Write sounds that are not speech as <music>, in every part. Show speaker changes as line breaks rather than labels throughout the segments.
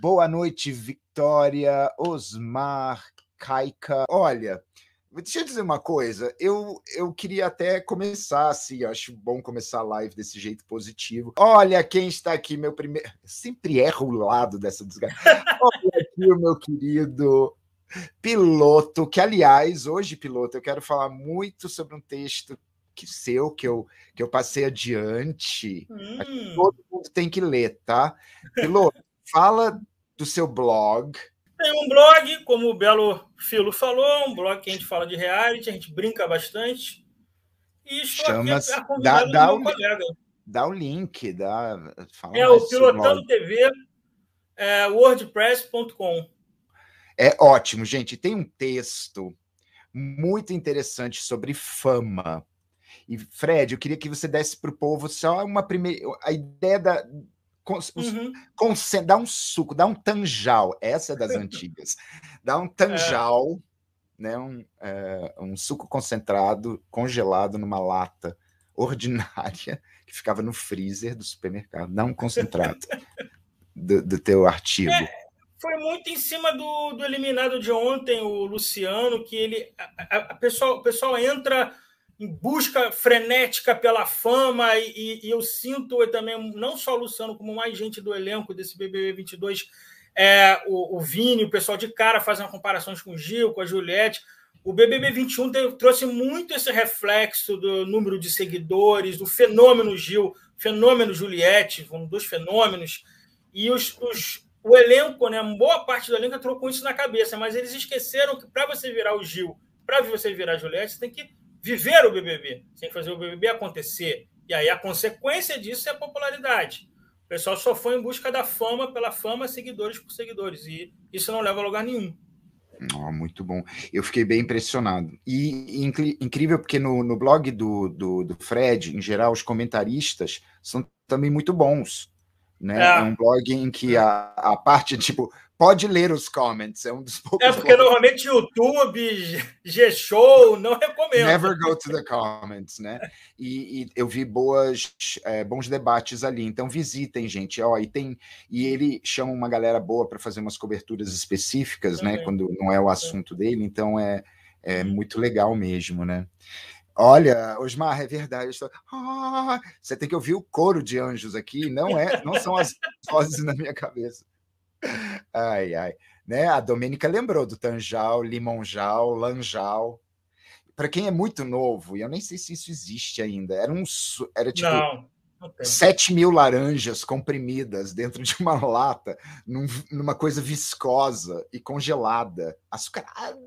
Boa noite, Victoria, Osmar, Kaika. Olha, deixa eu dizer uma coisa. Eu, eu queria até começar assim, acho bom começar a live desse jeito positivo. Olha quem está aqui, meu primeiro. Sempre erro o lado dessa desgraça. <laughs> Olha aqui o meu querido piloto, que aliás, hoje, piloto, eu quero falar muito sobre um texto que seu que eu que eu passei adiante. Hum. Todo mundo tem que ler, tá? Piloto, fala do seu blog.
Tem um blog, como o Belo Filo falou, um blog que a gente fala de reality, a gente brinca bastante.
E estou Chama aqui a dá, dá, o, colega. dá o link, dá,
é o Pilotando TV, é, wordpress.com.
É ótimo, gente. Tem um texto muito interessante sobre fama. E, Fred, eu queria que você desse para o povo só uma primeira. A ideia da. Uhum. Com, dá um suco, dá um tanjal. Essa é das <laughs> antigas. Dá um tanjal, é. né, um, é, um suco concentrado, congelado numa lata ordinária, <laughs> que ficava no freezer do supermercado. Dá um concentrado <laughs> do, do teu artigo. É
foi muito em cima do, do eliminado de ontem, o Luciano, que ele. A, a, a pessoal, o pessoal entra em busca frenética pela fama, e, e, eu sinto também, não só o Luciano, como mais gente do elenco desse BBB 22, é, o, o Vini, o pessoal de cara fazendo comparações com o Gil, com a Juliette. O BBB 21 tem, trouxe muito esse reflexo do número de seguidores, do fenômeno Gil, fenômeno Juliette, um dos fenômenos, e os, os, o elenco, né, boa parte do elenco entrou com isso na cabeça, mas eles esqueceram que para você virar o Gil, para você virar a Juliette, você tem que viver o BBB, tem que fazer o BBB acontecer. E aí a consequência disso é a popularidade. O pessoal só foi em busca da fama pela fama, seguidores por seguidores. E isso não leva a lugar nenhum.
Oh, muito bom. Eu fiquei bem impressionado. E incrível porque no, no blog do, do, do, Fred, em geral, os comentaristas são também muito bons. Né? É. é um blog em que a, a parte, tipo, pode ler os comments, é um dos
poucos. É, porque normalmente YouTube, G-Show, não recomendo.
Never go to the comments, né? E, e eu vi boas, é, bons debates ali, então visitem, gente. Ó, e, tem, e ele chama uma galera boa para fazer umas coberturas específicas, né? Quando não é o assunto dele, então é, é muito legal mesmo, né? Olha, Osmar, é verdade. Estou... Ah, você tem que ouvir o coro de anjos aqui, não é, não são as <laughs> vozes na minha cabeça. Ai, ai. Né? A Domênica lembrou do Tanjal, Limonjal, Lanjal. Para quem é muito novo, e eu nem sei se isso existe ainda, era um era tipo não, 7 mil laranjas comprimidas dentro de uma <laughs> lata, num, numa coisa viscosa e congelada, açucarada.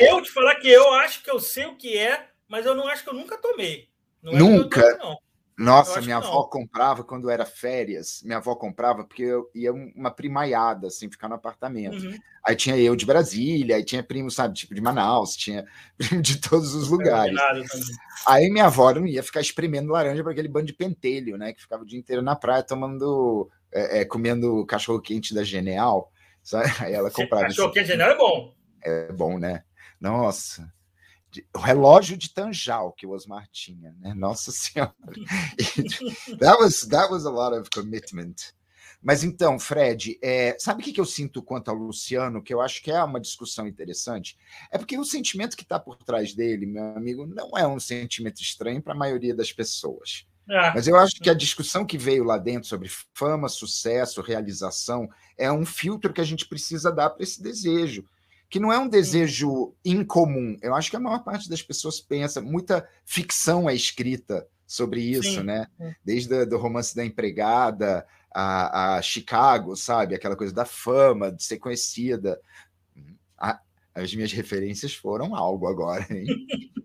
Eu te falar que eu acho que eu sei o que é, mas eu não acho que eu nunca tomei.
Não é nunca? É não. Nossa, minha avó não. comprava quando era férias. Minha avó comprava porque eu ia uma primaiada, assim, ficar no apartamento. Uhum. Aí tinha eu de Brasília, aí tinha primo, sabe, tipo de Manaus, tinha <laughs> primo de todos os lugares. Aí minha avó não ia ficar espremendo laranja para aquele bando de pentelho, né? Que ficava o dia inteiro na praia tomando, é, é, comendo cachorro quente da Genial. Sabe? <laughs> Aí ela comprava.
Cachorro quente Genial é bom.
É bom, né? Nossa o relógio de Tanjal que o Osmar tinha, né? Nossa Senhora. <laughs> that, was, that was a lot of commitment. Mas então, Fred, é, sabe o que, que eu sinto quanto ao Luciano, que eu acho que é uma discussão interessante? É porque o sentimento que está por trás dele, meu amigo, não é um sentimento estranho para a maioria das pessoas. É. Mas eu acho que a discussão que veio lá dentro sobre fama, sucesso, realização, é um filtro que a gente precisa dar para esse desejo que não é um desejo incomum. Eu acho que a maior parte das pessoas pensa, muita ficção é escrita sobre isso, Sim. né? Desde o romance da empregada a, a, Chicago, sabe? Aquela coisa da fama, de ser conhecida. A, as minhas referências foram algo agora, hein? <laughs>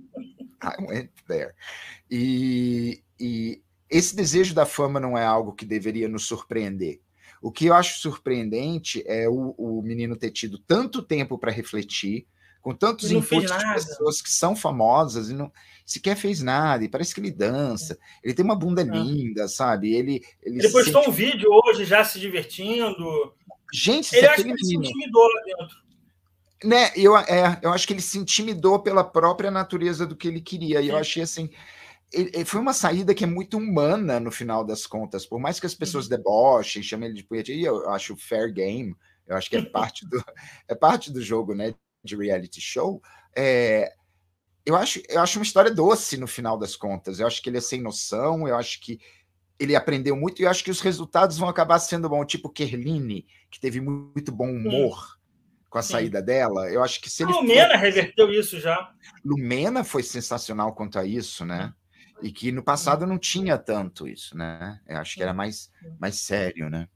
I went there. E, e esse desejo da fama não é algo que deveria nos surpreender. O que eu acho surpreendente é o, o menino ter tido tanto tempo para refletir, com tantos inputs de pessoas que são famosas e não sequer fez nada, e parece que ele dança, ele tem uma bunda é. linda, sabe? Ele,
ele, ele postou sente... um vídeo hoje já se divertindo.
Gente,
ele acha que ele menino... se intimidou lá dentro.
Né, eu, é, eu acho que ele se intimidou pela própria natureza do que ele queria, e eu achei assim. Ele, foi uma saída que é muito humana no final das contas, por mais que as pessoas uhum. debochem, chamem ele de punhetinho, eu acho fair game, eu acho que é parte do, <laughs> é parte do jogo, né, de reality show. É, eu acho, eu acho uma história doce no final das contas. Eu acho que ele é sem noção, eu acho que ele aprendeu muito e eu acho que os resultados vão acabar sendo bons, tipo Kerline, que teve muito bom humor Sim. com a Sim. saída dela. Eu acho que se ele
Lumena for... reverteu isso já.
Lumena foi sensacional quanto a isso, né? E que no passado não tinha tanto isso, né? Eu acho que era mais, mais sério, né?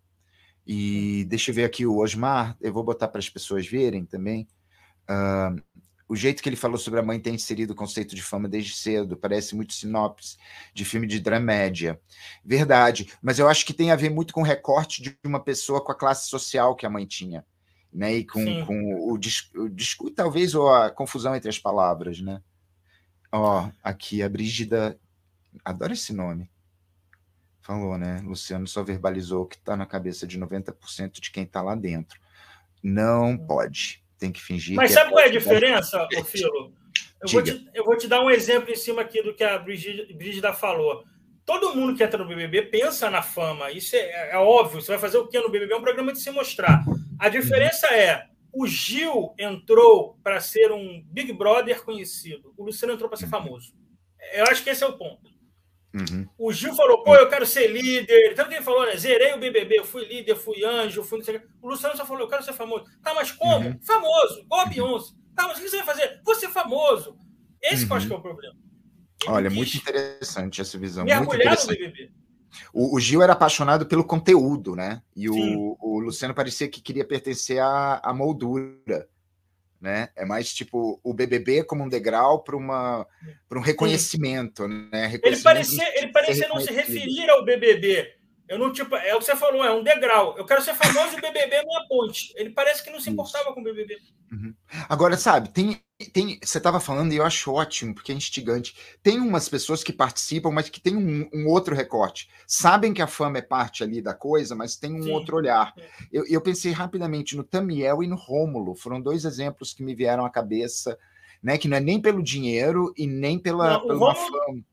E deixa eu ver aqui o Osmar, eu vou botar para as pessoas verem também. Uh, o jeito que ele falou sobre a mãe ter inserido o conceito de fama desde cedo parece muito sinopse de filme de dramédia. Verdade, mas eu acho que tem a ver muito com o recorte de uma pessoa com a classe social que a mãe tinha, né? E com, com o, o, talvez, ou a confusão entre as palavras, né? Ó, aqui a Brígida, adoro esse nome. Falou, né? Luciano só verbalizou o que está na cabeça de 90% de quem está lá dentro. Não pode tem que fingir.
Mas que é sabe é qual é a diferença, ô Filo? Eu vou, te, eu vou, te, dar um exemplo em cima aqui do que a Brígida falou. Todo mundo que entra no BBB pensa na fama. Isso é, é, óbvio. Você vai fazer o que no BBB? É um programa de se mostrar. A diferença é: o Gil entrou para ser um Big Brother conhecido. O Luciano entrou para ser famoso. Eu acho que esse é o ponto. Uhum. O Gil falou, pô, eu quero ser líder. Tanto que ele falou, né? Zerei o BBB, eu fui líder, fui anjo, fui não sei o O Luciano só falou, eu quero ser famoso. Tá, mas como? Uhum. Famoso, igual a Beyoncé. Tá, mas o que você vai fazer? Você ser Esse uhum. que eu acho que é o problema.
Ele Olha, muito interessante essa visão. Mergulhar no BBB. O, o, Gil era apaixonado pelo conteúdo, né? E o, o, Luciano parecia que queria pertencer à, à moldura né? É mais tipo o BBB como um degrau para uma para um reconhecimento, né? Reconhecimento
ele parecia, ele parecia não se referir ao BBB. Eu não tipo, é o que você falou, é um degrau. Eu quero ser famoso e o BBB é minha ponte. Ele parece que não se importava com o BBB.
Uhum. Agora, sabe, tem tem, você estava falando e eu acho ótimo, porque é instigante. Tem umas pessoas que participam, mas que tem um, um, outro recorte. Sabem que a fama é parte ali da coisa, mas tem um Sim. outro olhar. Eu, eu, pensei rapidamente no Tamiel e no Rômulo. Foram dois exemplos que me vieram à cabeça, né? Que não é nem pelo dinheiro e nem pela, não, pela fama.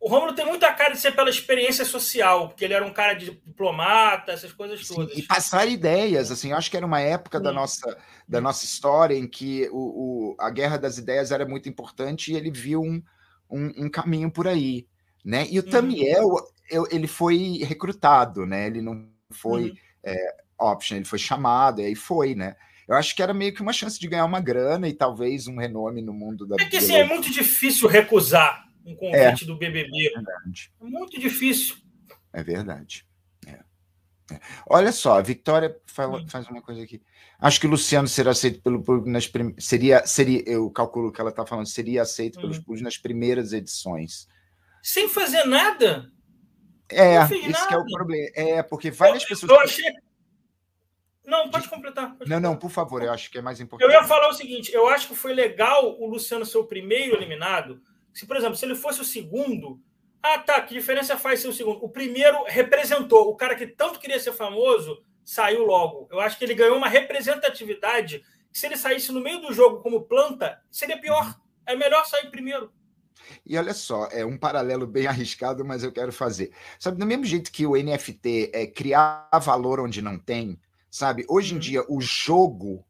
O Romulo tem muita cara de ser pela experiência social, porque ele era um cara de diplomata, essas coisas todas.
Sim, e passar ideias, assim, eu acho que era uma época da nossa, da nossa história em que o, o, a guerra das ideias era muito importante e ele viu um, um, um caminho por aí, né? E o uhum. Tamiel, eu, ele foi recrutado, né? Ele não foi uhum. é, option, ele foi chamado, e aí foi, né? Eu acho que era meio que uma chance de ganhar uma grana e talvez um renome no mundo da.
É que assim, é muito difícil recusar um convite é, do BBB. É verdade. É muito difícil.
É verdade. É. É. Olha só, a Vitória fala, faz uma coisa aqui. Acho que o Luciano será aceito pelo público nas prim... seria seria eu calculo que ela está falando seria aceito pelos hum. públicos nas primeiras edições.
Sem fazer nada.
É, nada. que é o problema. É porque várias eu, pessoas. Eu achei...
Não, pode completar. Pode
não, não, por favor, eu acho que é mais importante.
Eu ia falar o seguinte: eu acho que foi legal o Luciano ser o primeiro eliminado, se, por exemplo, se ele fosse o segundo, ah, tá, que diferença faz ser o segundo? O primeiro representou, o cara que tanto queria ser famoso saiu logo. Eu acho que ele ganhou uma representatividade que se ele saísse no meio do jogo como planta, seria pior. É melhor sair primeiro.
E olha só, é um paralelo bem arriscado, mas eu quero fazer. Sabe, do mesmo jeito que o NFT é criar valor onde não tem, sabe? Hoje em uhum. dia, o jogo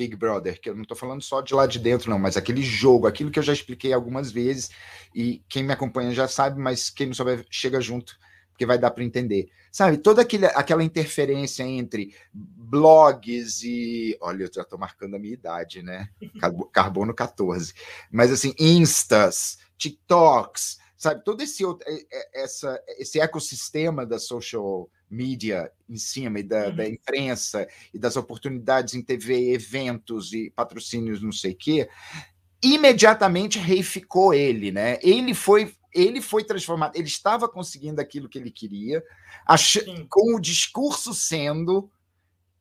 Big Brother, que eu não estou falando só de lá de dentro, não, mas aquele jogo, aquilo que eu já expliquei algumas vezes, e quem me acompanha já sabe, mas quem não souber, chega junto, porque vai dar para entender. Sabe, toda aquele, aquela interferência entre blogs e. Olha, eu já estou marcando a minha idade, né? <laughs> Carbono 14. Mas assim, Instas, TikToks, sabe, todo esse, essa, esse ecossistema da social mídia em cima e da, uhum. da, imprensa e das oportunidades em TV, eventos e patrocínios, não sei o quê, imediatamente reificou ele, né? Ele foi ele foi transformado, ele estava conseguindo aquilo que ele queria, ach... com o discurso sendo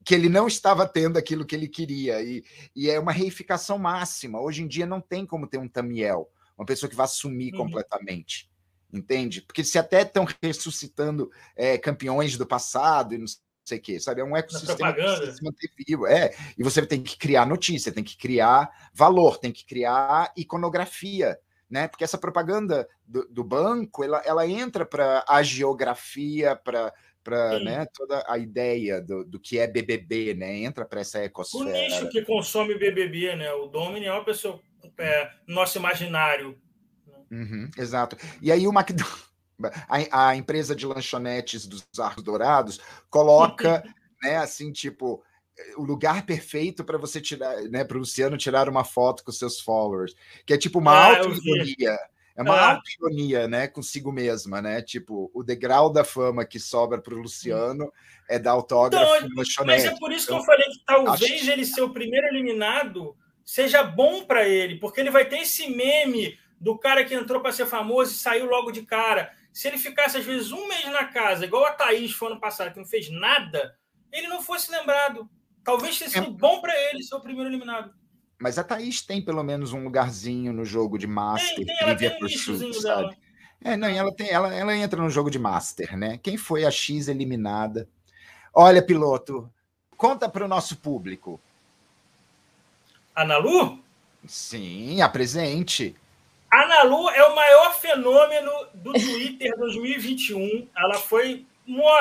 que ele não estava tendo aquilo que ele queria. E, e, é uma reificação máxima. Hoje em dia não tem como ter um Tamiel, uma pessoa que vai assumir uhum. completamente entende? Porque se até estão ressuscitando é, campeões do passado e não sei o quê, sabe? É um ecossistema que precisa se manter vivo. É, e você tem que criar notícia, tem que criar valor, tem que criar iconografia, né? Porque essa propaganda do, do banco, ela, ela entra para a geografia, para para né, toda a ideia do, do que é BBB, né? Entra para essa ecosfera. O
nicho que consome BBB, né? O Domini é uma pessoa é, nosso imaginário.
Uhum, exato. E aí o McDonald's, <laughs> a, a, empresa de lanchonetes dos Arcos Dourados coloca, <laughs> né, assim, tipo, o lugar perfeito para você tirar, né, para o Luciano tirar uma foto com seus followers, que é tipo uma ah, auto-ironia. É uma ah. auto-ironia, né, consigo mesma, né? Tipo, o degrau da fama que sobra para o Luciano é dar autógrafo então,
lanchonete. Mas é por isso então, que eu falei que talvez acho... ele ser o primeiro eliminado seja bom para ele, porque ele vai ter esse meme do cara que entrou para ser famoso e saiu logo de cara. Se ele ficasse, às vezes, um mês na casa, igual a Thaís foi ano passado, que não fez nada, ele não fosse lembrado. Talvez tenha sido é... bom para ele ser o primeiro eliminado.
Mas a Thaís tem pelo menos um lugarzinho no jogo de Master. Tem, tem, ela tem um sabe? É, não, ela, tem, ela, ela entra no jogo de Master, né? Quem foi a X eliminada? Olha, piloto, conta para o nosso público.
Ana Lu?
Sim, apresente.
Ana Lu é o maior fenômeno do Twitter 2021. Ela foi.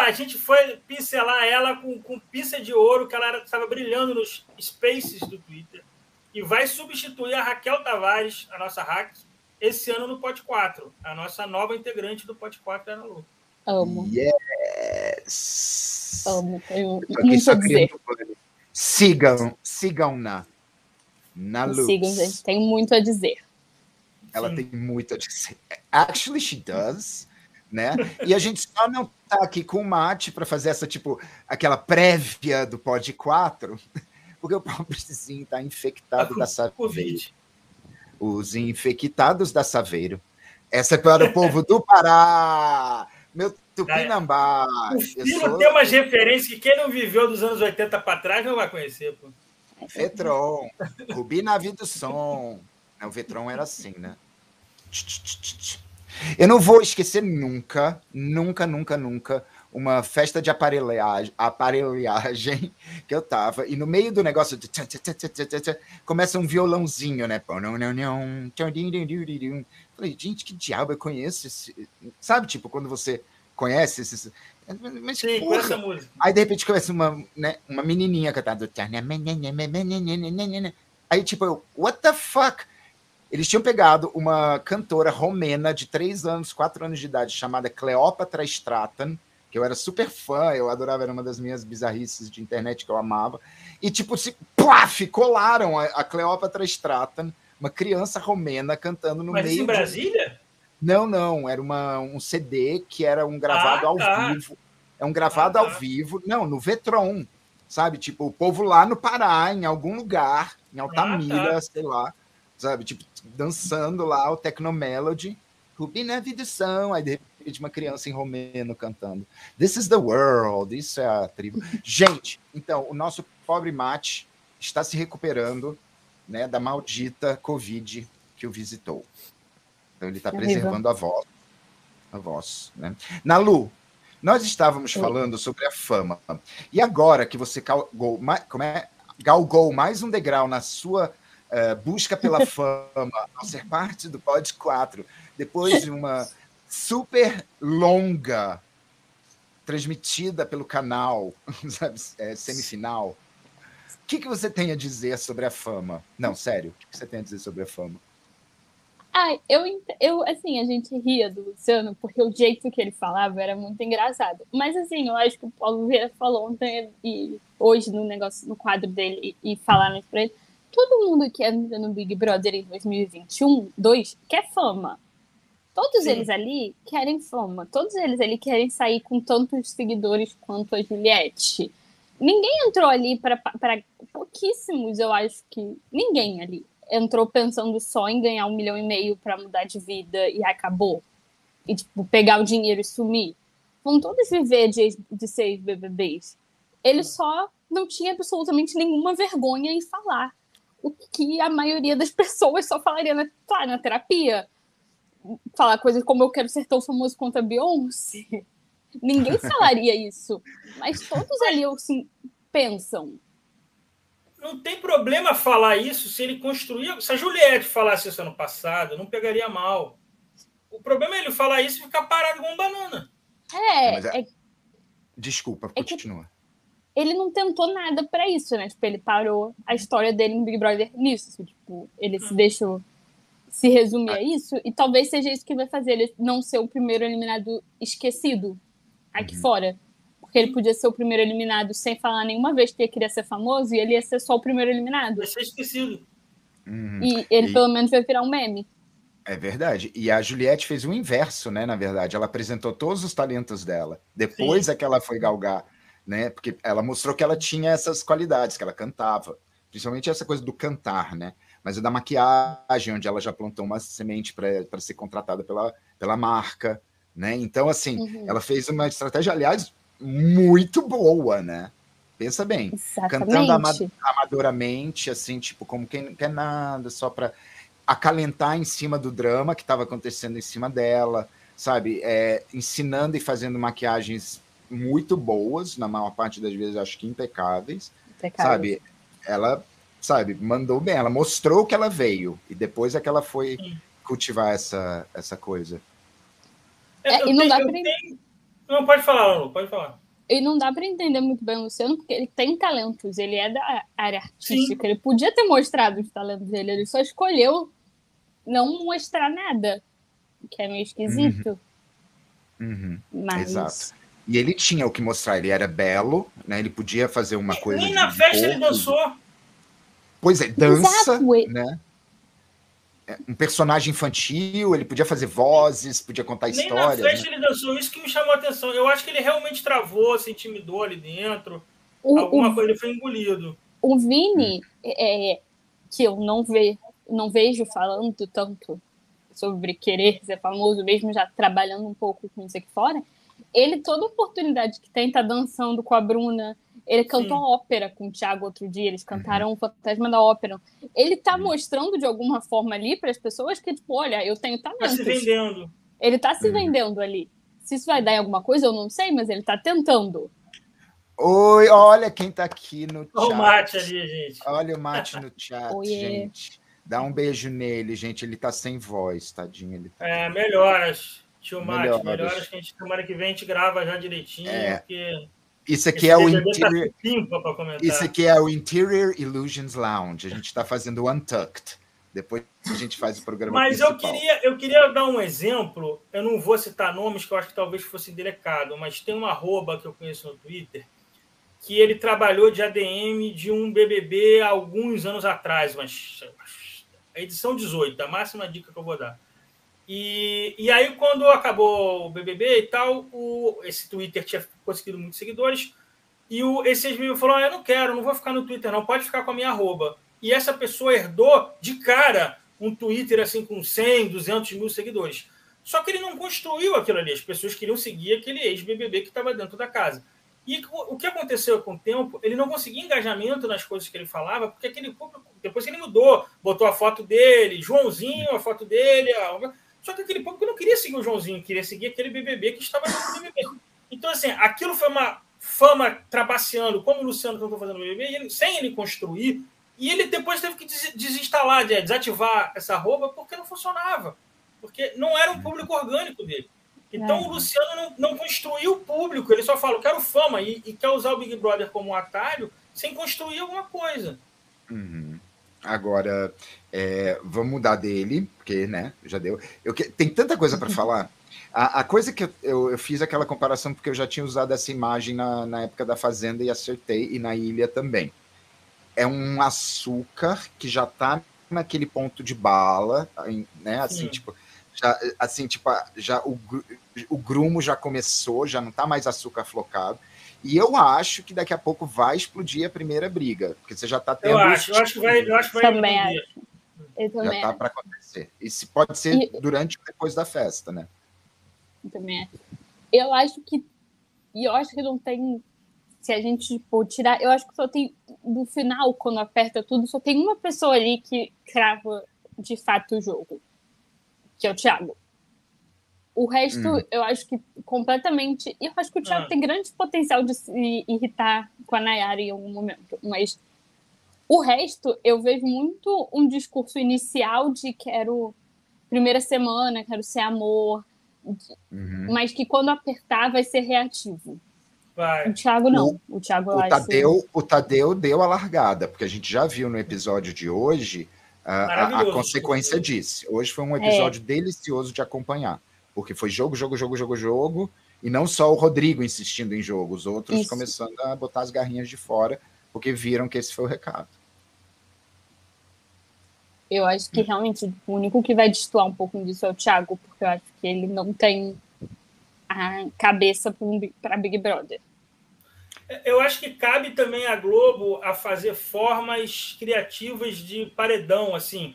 A gente foi pincelar ela com, com pinça de ouro, que ela estava brilhando nos spaces do Twitter. E vai substituir a Raquel Tavares, a nossa hack, esse ano no Pod 4. A nossa nova integrante do Pod 4 é Ana Lu.
Amo.
Yes!
Amo. Eu, muito a dizer.
Sigam, sigam-na. Na luz.
Sigam, gente. Tem muito a dizer.
Ela Sim. tem muito a dizer. Actually, she does. Né? E a gente só não tá aqui com o Mate para fazer essa, tipo, aquela prévia do Pod 4, porque o pobrezinho tá infectado da Saveiro. Os infectados da Saveiro. Essa é para o povo do Pará. Meu Tupinambá.
O filho sou... tem umas referências que quem não viveu dos anos 80 para trás não vai conhecer, pô.
Vetron, Rubi Navi do Som. O Vetron era assim, né? Eu não vou esquecer nunca, nunca, nunca, nunca, uma festa de aparelhagem, aparelhagem que eu tava, e no meio do negócio de começa um violãozinho, né? Falei, gente, que diabo eu conheço esse. Sabe, tipo, quando você conhece esses.
Mas, Sim, porra. essa música.
Aí de repente começa uma, né, uma menininha cantando. Aí tipo, eu, what the fuck? Eles tinham pegado uma cantora romena de três anos, quatro anos de idade, chamada Cleópatra Stratan, que eu era super fã, eu adorava, era uma das minhas bizarrices de internet que eu amava. E tipo, se, plaf, colaram a, a Cleópatra Stratan, uma criança romena cantando no
Mas
meio.
Mas em Brasília?
De... Não, não, era uma, um CD que era um gravado ah, ao tá. vivo. É um gravado ah, tá. ao vivo, não, no Vetron, sabe? Tipo, o povo lá no Pará, em algum lugar, em Altamira, ah, tá. sei lá, sabe? Tipo, dançando lá o Tecnomelody, Rubina Vidição, aí de repente uma criança em romeno cantando. This is the world, isso é a tribo. Gente, então, o nosso pobre mate está se recuperando né, da maldita Covid que o visitou. Então ele está preservando a voz. A voz, né? Nalu, nós estávamos falando sobre a fama. E agora que você galgou, como é, galgou mais um degrau na sua uh, busca pela <laughs> fama, ao ser parte do Pod 4, depois de uma super longa transmitida pelo canal, <laughs> sabe, é, semifinal. O que, que você tem a dizer sobre a fama? Não, sério, o que você tem a dizer sobre a fama?
Ah, eu, eu, assim, a gente ria do Luciano porque o jeito que ele falava era muito engraçado. Mas, assim, eu acho que o Paulo Vieira falou ontem e hoje no negócio, no quadro dele, e, e falaram pra ele. Todo mundo que entra no Big Brother em 2021, 2, quer fama. Todos Sim. eles ali querem fama. Todos eles ali querem sair com tantos seguidores quanto a Juliette. Ninguém entrou ali para pouquíssimos, eu acho que. Ninguém ali entrou pensando só em ganhar um milhão e meio para mudar de vida e acabou. E, tipo, pegar o dinheiro e sumir. Vão todos viver de, de ser BBBs. Ele só não tinha absolutamente nenhuma vergonha em falar. O que a maioria das <laughs> pessoas só falaria na, claro, na terapia. Falar coisas como eu quero ser tão famoso quanto a Beyoncé. <laughs> Ninguém <laughs> falaria isso. Mas todos ali assim, pensam
não tem problema falar isso se ele construir. Se a Juliette falasse isso ano passado, não pegaria mal. O problema é ele falar isso e ficar parado com um banana.
É, é... é...
Desculpa, é continua.
Ele não tentou nada para isso, né? Tipo, ele parou a história dele no Big Brother nisso. Tipo, ele se hum. deixou se resumir a ah. isso, e talvez seja isso que vai fazer ele não ser o primeiro eliminado esquecido aqui uhum. fora. Porque ele podia ser o primeiro eliminado sem falar nenhuma vez que ele queria ser famoso e ele ia ser só o primeiro eliminado.
Vai ser esquecido.
Uhum. E ele e... pelo menos vai virar um meme.
É verdade. E a Juliette fez o inverso, né? Na verdade, ela apresentou todos os talentos dela. Depois Sim. é que ela foi galgar, né? Porque ela mostrou que ela tinha essas qualidades, que ela cantava. Principalmente essa coisa do cantar, né? Mas é da maquiagem, onde ela já plantou uma semente para ser contratada pela, pela marca, né? Então, assim, uhum. ela fez uma estratégia, aliás, muito boa, né? Pensa bem,
Exatamente.
cantando amadoramente, assim, tipo, como quem não quer nada, só para acalentar em cima do drama que estava acontecendo em cima dela, sabe? É, ensinando e fazendo maquiagens muito boas, na maior parte das vezes acho que impecáveis, impecáveis. sabe? Ela, sabe, mandou bem, ela mostrou que ela veio e depois é que ela foi Sim. cultivar essa, essa coisa.
É, e não tenho, dá pra... Tenho...
Não, pode falar, Lu, pode falar.
E não dá para entender muito bem o Luciano, porque ele tem talentos, ele é da área artística, Sim. ele podia ter mostrado os talentos dele, ele só escolheu não mostrar nada, que é meio esquisito.
Uhum. Uhum. Mas... Exato. E ele tinha o que mostrar, ele era belo, né? Ele podia fazer uma coisa.
Nem na festa ele dançou.
Pois é, dança, Exato. né? É, um personagem infantil, ele podia fazer vozes, podia contar Nem histórias.
Na festa né? ele dançou, isso que me chamou a atenção. Eu acho que ele realmente travou, se intimidou ali dentro. O, Alguma o, coisa ele foi engolido.
O Vini, hum. é, que eu não, ve, não vejo falando tanto sobre querer ser famoso, mesmo já trabalhando um pouco com isso aqui fora, ele, toda oportunidade que tem, tá dançando com a Bruna, ele cantou Sim. ópera com o Thiago outro dia, eles cantaram uhum. o Fantasma da Ópera. Ele tá uhum. mostrando de alguma forma ali para as pessoas que, tipo, olha, eu tenho talento. Tá
se vendendo.
Ele tá se uhum. vendendo ali. Se isso vai dar em alguma coisa, eu não sei, mas ele tá tentando.
Oi, olha quem tá aqui no chat.
Olha o mate ali, gente.
Olha o mate no chat, <laughs> gente. Dá um beijo nele, gente. Ele tá sem voz, tadinho. Ele tá...
É, melhoras, tio Mate. Melhoras. que a gente, semana que vem a gente grava já direitinho, é. porque
isso aqui é o tá interior. Isso aqui é o Interior Illusions Lounge. A gente está fazendo Untucked. Depois a gente faz o programa.
Mas
principal.
eu queria, eu queria dar um exemplo. Eu não vou citar nomes que eu acho que talvez fosse delicado, mas tem uma arroba que eu conheço no Twitter que ele trabalhou de ADM de um BBB alguns anos atrás, mas a edição 18, a máxima dica que eu vou dar. E, e aí, quando acabou o BBB e tal, o, esse Twitter tinha conseguido muitos seguidores. E o, esse ex falou: ah, Eu não quero, não vou ficar no Twitter, não, pode ficar com a minha arroba. E essa pessoa herdou de cara um Twitter assim com 100, 200 mil seguidores. Só que ele não construiu aquilo ali. As pessoas queriam seguir aquele ex-BBB que estava dentro da casa. E o que aconteceu com o tempo, ele não conseguia engajamento nas coisas que ele falava, porque aquele público, depois que ele mudou, botou a foto dele, Joãozinho, a foto dele, a só que aquele público não queria seguir o Joãozinho, queria seguir aquele BBB que estava no BBB. Então, assim, aquilo foi uma fama trapaceando, como o Luciano tentou fazer no BBB, ele, sem ele construir, e ele depois teve que desinstalar, desativar essa roupa, porque não funcionava. Porque não era um público orgânico dele. Então, é. o Luciano não, não, construiu o público, ele só fala, quero fama, e, e, quer usar o Big Brother como um atalho sem construir alguma coisa.
Uhum. Agora, é, vamos mudar dele, porque, né, já deu. Eu, tem tanta coisa para <laughs> falar. A, a, coisa que eu, eu, eu, fiz aquela comparação porque eu já tinha usado essa imagem na, na época da Fazenda e acertei, e na ilha também. É um açúcar que já está naquele ponto de bala, né? Assim, Sim. tipo, já, assim, tipo, já o, o grumo já começou, já não está mais açúcar flocado. E eu acho que daqui a pouco vai explodir a primeira briga, porque você já está tendo.
Eu acho, eu acho que vai, eu acho que vai
também acho. Eu
também já está para acontecer. E se pode ser e... durante ou depois da festa, né?
Eu também acho. Eu acho que. E eu acho que não tem. Se a gente tipo, tirar. Eu acho que só tem. No final, quando aperta tudo, só tem uma pessoa ali que crava de fato o jogo. Que é o Thiago. O resto, hum. eu acho que completamente. E eu acho que o Thiago ah. tem grande potencial de se irritar com a Nayara em algum momento. Mas O resto, eu vejo muito um discurso inicial de quero primeira semana, quero ser amor, uhum. mas que quando apertar vai ser reativo. Vai. O Thiago não. O, o Thiago
o Tadeu, o Tadeu deu a largada, porque a gente já viu no episódio de hoje a, a, consequência disso. Hoje foi um episódio é. delicioso de acompanhar, porque foi jogo, jogo, jogo, jogo, jogo, e não só o Rodrigo insistindo em jogo, os outros Isso. começando a botar as garrinhas de fora, porque viram que esse foi o recado.
Eu acho que realmente o único que vai destoar um pouco disso é o Thiago, porque eu acho que ele não tem a cabeça para Big Brother.
Eu acho que cabe também a Globo a fazer formas criativas de paredão, assim.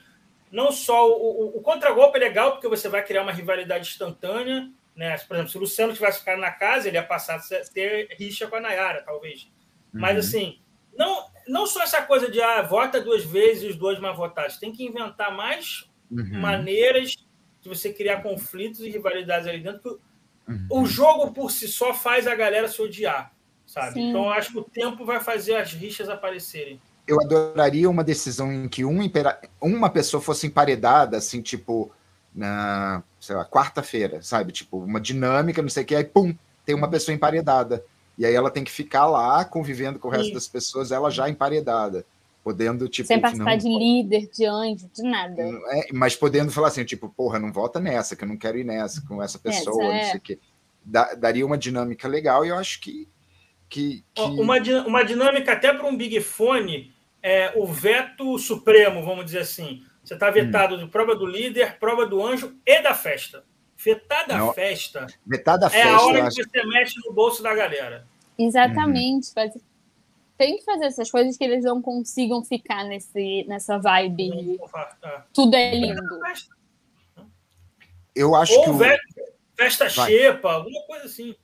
Não só o, o, o contragolpe é legal, porque você vai criar uma rivalidade instantânea. Né? Por exemplo, se o Luciano tivesse ficado na casa, ele ia passar a ter rixa com a Nayara, talvez. Uhum. Mas, assim, não, não só essa coisa de ah, vota duas vezes e os dois mais votados. Tem que inventar mais uhum. maneiras de você criar conflitos e rivalidades ali dentro. Uhum. O jogo por si só faz a galera se odiar sabe? Sim. Então, eu acho que o tempo vai fazer as rixas aparecerem.
Eu adoraria uma decisão em que um impera... uma pessoa fosse emparedada, assim, tipo, na, sei lá, quarta-feira, sabe? Tipo, uma dinâmica, não sei o que, aí, pum, tem uma pessoa emparedada. E aí ela tem que ficar lá convivendo com o resto Sim. das pessoas, ela já emparedada. Podendo, tipo.
Sem participar não, de líder, de anjo, de nada.
É, mas podendo falar assim, tipo, porra, não volta nessa, que eu não quero ir nessa com essa pessoa, essa é. não sei o quê. Da, daria uma dinâmica legal e eu acho que que, que...
Uma, uma dinâmica até para um Big Fone, é, o veto supremo, vamos dizer assim. Você está vetado hum. de prova do líder, prova do anjo e da festa. Vetada a festa.
Vetada
a
festa.
É a hora que você mexe no bolso da galera.
Exatamente. Uhum. Tem que fazer essas coisas que eles não consigam ficar nesse, nessa vibe. Tá. Tudo é lindo.
Eu acho
Ou que. O... Festa Vai. xepa, alguma coisa assim.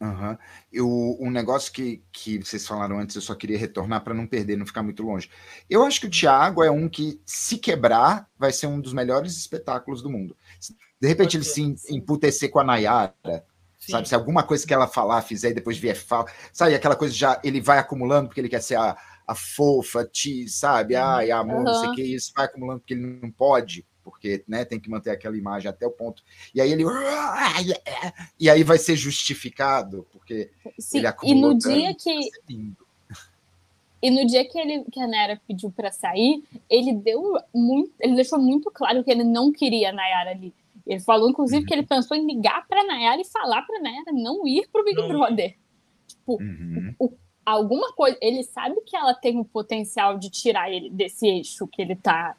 Uhum. Eu, um negócio que, que vocês falaram antes, eu só queria retornar para não perder, não ficar muito longe. Eu acho que o Thiago é um que, se quebrar, vai ser um dos melhores espetáculos do mundo. De repente ele se emputecer com a Nayara, Sim. sabe? Se alguma coisa que ela falar, fizer e depois vier fala, sabe? Aquela coisa já ele vai acumulando porque ele quer ser a, a fofa, ti, sabe? Ai, amor, uhum. não sei o que, isso vai acumulando porque ele não pode porque né, tem que manter aquela imagem até o ponto. E aí ele. E aí vai ser justificado, porque
Sim, ele E no dia que. E no dia que, ele, que a Nayara pediu para sair, ele deu muito, ele deixou muito claro que ele não queria a Nayara ali. Ele falou, inclusive, uhum. que ele uhum. pensou em ligar para Nayara e falar para Nayara não ir para o Big não. Brother. Tipo, uhum. o, alguma coisa. Ele sabe que ela tem o potencial de tirar ele desse eixo que ele tá.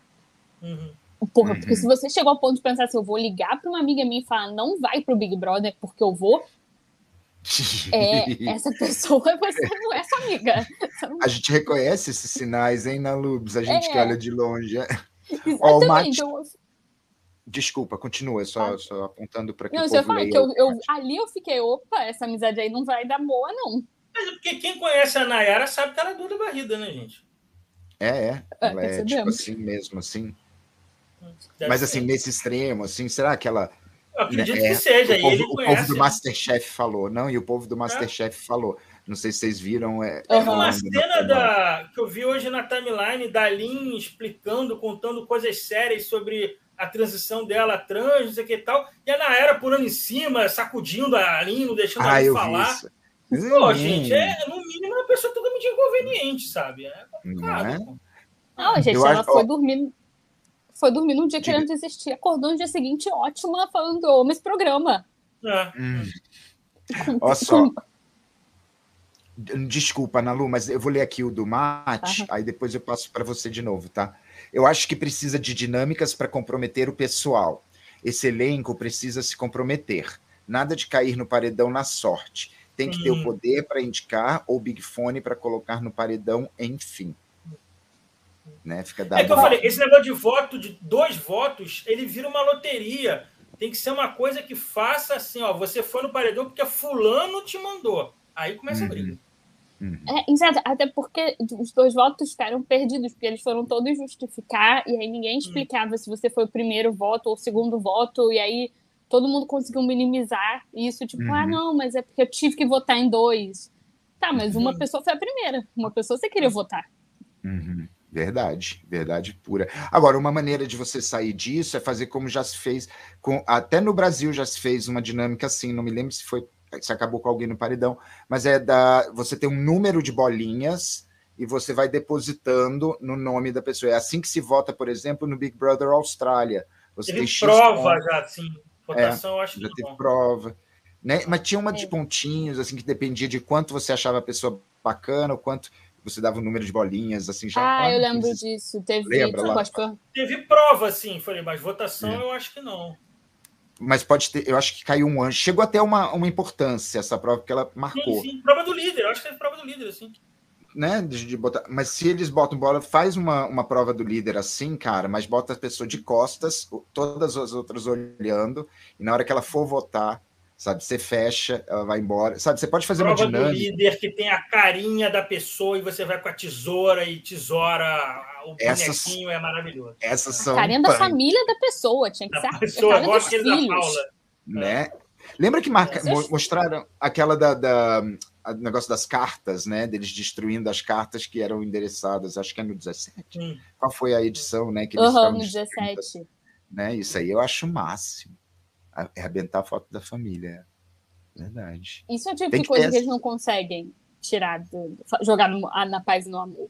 Uhum. Porra, uhum. porque se você chegou ao ponto de pensar assim, eu vou ligar para uma amiga minha e falar, não vai pro Big Brother porque eu vou. É, <laughs> essa pessoa você não é sua amiga.
A gente reconhece esses sinais, hein, na Lubs? A gente é. que olha de longe.
Exatamente. Ó,
Desculpa, continua, só, ah. só apontando para que
não, povo fala que eu, eu, ali eu fiquei, opa, essa amizade aí não vai dar boa, não.
Mas é porque quem conhece a Nayara sabe que ela é dura barrida, né, gente?
É, é. é ela é, é tipo assim mesmo, assim. Deve Mas assim, ser. nesse extremo, assim, será que ela.
Eu acredito né, que seja.
O, povo, o povo do né? Masterchef falou, não, e o povo do é. Masterchef é. falou. Não sei se vocês viram. É,
Teve uma cena da, que eu vi hoje na timeline da Lin explicando, contando coisas sérias sobre a transição dela trans, não sei o que e tal, e a Naera pulando em cima, sacudindo a Lin, não deixando ah, ela falar. Pô, gente, é no mínimo uma pessoa totalmente inconveniente, sabe? É complicado. Não, é?
não gente, eu ela acho... foi dormir foi dormir num dia querendo desistir, acordou no dia seguinte ótima, falando, amo esse programa. É.
Hum. Olha só. Desculpa, Nalu, mas eu vou ler aqui o do Mate, uhum. aí depois eu passo para você de novo, tá? Eu acho que precisa de dinâmicas para comprometer o pessoal. Esse elenco precisa se comprometer. Nada de cair no paredão na sorte. Tem que ter o poder para indicar ou Big Fone para colocar no paredão, enfim. Né? Fica
dado... É que eu falei, esse negócio de voto, de dois votos, ele vira uma loteria. Tem que ser uma coisa que faça assim, ó, você foi no paredão porque fulano te mandou. Aí começa uhum. a briga.
Uhum. É, exato, até porque os dois votos ficaram perdidos, porque eles foram todos justificar, e aí ninguém explicava uhum. se você foi o primeiro voto ou o segundo voto, e aí todo mundo conseguiu minimizar isso, tipo, ah, uhum. não, mas é porque eu tive que votar em dois. Tá, mas uma uhum. pessoa foi a primeira, uma pessoa você queria votar.
Uhum. Verdade, verdade pura. Agora, uma maneira de você sair disso é fazer como já se fez, com, até no Brasil já se fez uma dinâmica assim, não me lembro se foi se acabou com alguém no paredão, mas é da você tem um número de bolinhas e você vai depositando no nome da pessoa. É assim que se vota, por exemplo, no Big Brother Austrália. Você
teve tem prova já, sim. Votação,
é,
eu acho
já
que
teve
não.
prova. Né? Mas tinha uma
É.
de pontinhos, assim, que dependia de quanto você achava a pessoa bacana, o quanto você dava o número de bolinhas, assim, já.
Ah, eu
lá
lembro disso. Teve.
Lembra lá?
Teve prova, sim, falei, mas votação
É.
eu acho que não.
Mas pode ter, eu acho que caiu um anjo. Chegou até uma, uma importância essa prova, porque ela
Sim,
marcou,
sim, prova do líder, eu acho que teve prova do líder, assim.
né? De, de botar, mas se eles botam bola, faz uma, uma prova do líder assim, cara, mas bota a pessoa de costas, todas as outras olhando, e na hora que ela for votar, sabe, você fecha, ela vai embora. Sabe, você pode fazer
Prova
uma
do
dinâmica.
líder que tem a carinha da pessoa e você vai com a tesoura e tesoura o
Essas-
bonequinho, é maravilhoso.
Essas
A
são.
carinha da
punk,
família da pessoa. Tinha que
Da
ser a
pessoa, igual
dos
aquele da
filhos.
Paula.
né? Lembra que marca,
Essas-
mostraram aquela da, da a negócio das cartas, né? Deles destruindo as cartas que eram endereçadas, acho que é no 17.
Sim.
Qual foi a edição, né? Que eles ficavam
no
destruindo
17.
né? Isso aí eu acho o máximo. A- Arrebentar a foto da família. é Verdade.
Isso é o tipo
Tem
de
que
coisa
ter
que eles não conseguem tirar, do, jogar no- ah, na paz e no amor.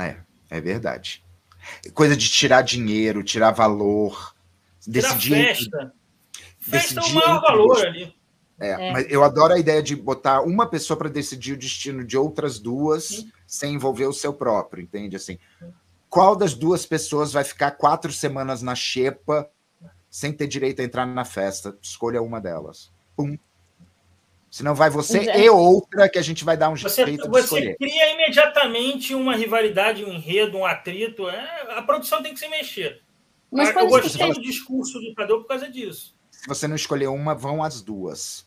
É, é verdade. Coisa de tirar dinheiro, tirar valor,
Tira
decidir. entre-
festa. Festa é o
decidir
maior
entre
valor ali.
É,
É.
Mas eu adoro a ideia de botar uma pessoa para decidir o destino de outras duas
Sim.
sem envolver o seu próprio, entende? Assim, qual das duas pessoas vai ficar quatro semanas na xepa sem ter direito a entrar na festa? Escolha uma delas. Pum. Senão vai você
é.
e outra que a gente vai dar um
Você,
jeito de
você
escolher.
cria imediatamente uma rivalidade, um enredo, um atrito. É, a produção tem que se mexer.
Mas
eu gostei do discurso do Tadeu por causa disso.
Se você não escolher uma, vão as duas.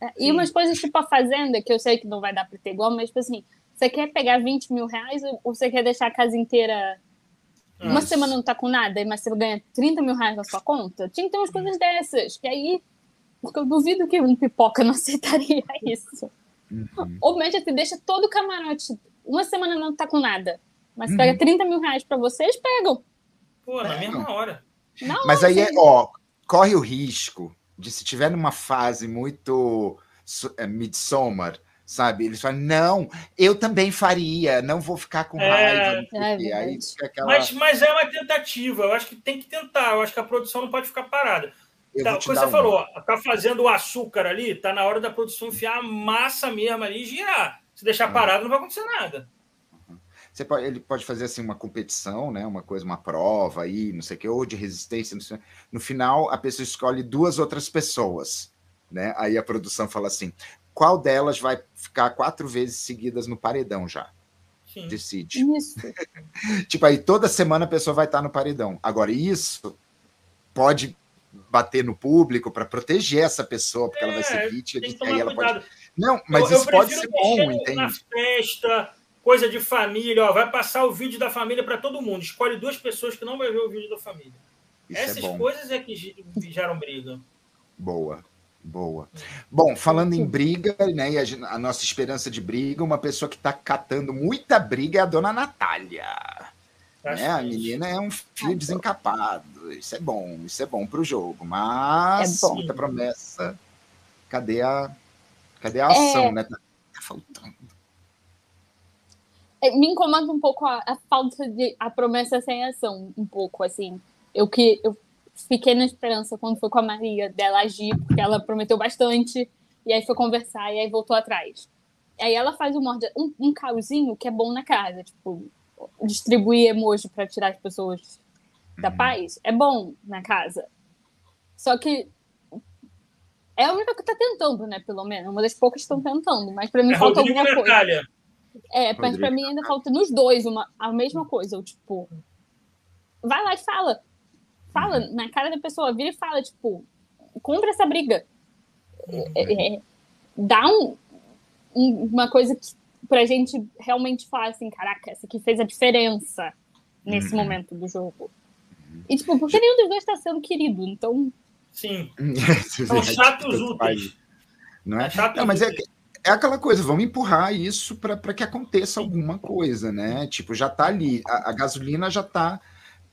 É, E umas coisas tipo a Fazenda, que eu sei que não vai dar pra ter igual, mas tipo assim, você quer pegar 20 mil reais ou você quer deixar a casa inteira. Uma
Isso.
semana não tá com nada, mas você ganha 30 mil reais na sua conta? Tinha que ter umas coisas dessas. Que aí. Porque eu duvido que um pipoca não <laughs> aceitaria isso.
Uhum.
Ou média, você deixa todo o camarote. Uma semana não tá com nada. Mas
Uhum.
pega 30 mil reais pra vocês, pegam.
Pô, na
É.
mesma hora.
Não,
Mas aí é, ó, corre o risco de se tiver numa fase muito é, Midsommar, sabe? Eles falam, não, eu também faria, não vou ficar com
É.
raiva.
É
quê. aí aquela.
Mas, mas é uma tentativa. Eu acho que tem que tentar. Eu acho que a produção não pode ficar parada.
Eu
Tá,
vou
o
te
que
dar
você
uma.
falou, tá fazendo o açúcar ali, tá na hora da produção enfiar a massa mesmo ali e girar. Se deixar
É.
parado, não vai acontecer nada.
Você pode, ele pode fazer assim uma competição, né? Uma coisa, uma prova aí, não sei o que, ou de resistência. Não sei. No final, a pessoa escolhe duas outras pessoas, né? Aí a produção fala assim: qual delas vai ficar quatro vezes seguidas no paredão já?
Sim.
Decide.
Isso. <laughs>
Tipo, aí toda semana a pessoa vai estar no paredão. Agora, isso pode bater no público para proteger essa pessoa, porque ela vai ser
É,
vítima. Aí ela pode... Não, mas
eu,
isso
eu
pode ser bom, entende?
Na festa, coisa de família, ó, vai passar o vídeo da família para todo mundo. Escolhe duas pessoas que não vai ver o vídeo da família.
Isso
Essas
é
coisas é que ge- geram briga.
Boa, boa. Bom, falando em briga, né? E a, a nossa esperança de briga, uma pessoa que está catando muita briga é a dona Natália. Né? A
que-
menina é um fio
Ai,
desencapado. Isso é bom, isso é bom para o jogo. Mas
É bom.
muita promessa. Cadê a, cadê a ação, né? Tá, tá faltando.
É, me incomoda um pouco a, a falta de a promessa sem ação, um pouco assim. Eu que eu fiquei na esperança quando foi com a Maria dela agir, porque ela prometeu bastante e aí foi conversar e aí voltou atrás. Aí ela faz um, um, um caosinho que é bom na casa, tipo distribuir emoji para tirar as pessoas da
Uhum.
paz é bom na casa. Só que é a única que tá tentando, né? Pelo menos, uma das poucas que estão tentando, mas para mim
É
falta
Rodrigo
alguma coisa. É, mas pra mim ainda falta nos dois uma, a mesma coisa. Eu, tipo, vai lá e fala. Fala na cara da pessoa, vira e fala, tipo, compra essa briga. É, é, dá um, um- uma coisa que, pra gente realmente falar assim, caraca, essa aqui fez a diferença nesse
Uhum.
momento do jogo. E, tipo, porque nenhum dos dois tá sendo querido, então.
Sim. <laughs>
São
chatos úteis.
Não é?
É chato
Não, mas é, é aquela coisa, vamos empurrar isso para que aconteça alguma coisa, né? Tipo, já tá ali, a, a gasolina já tá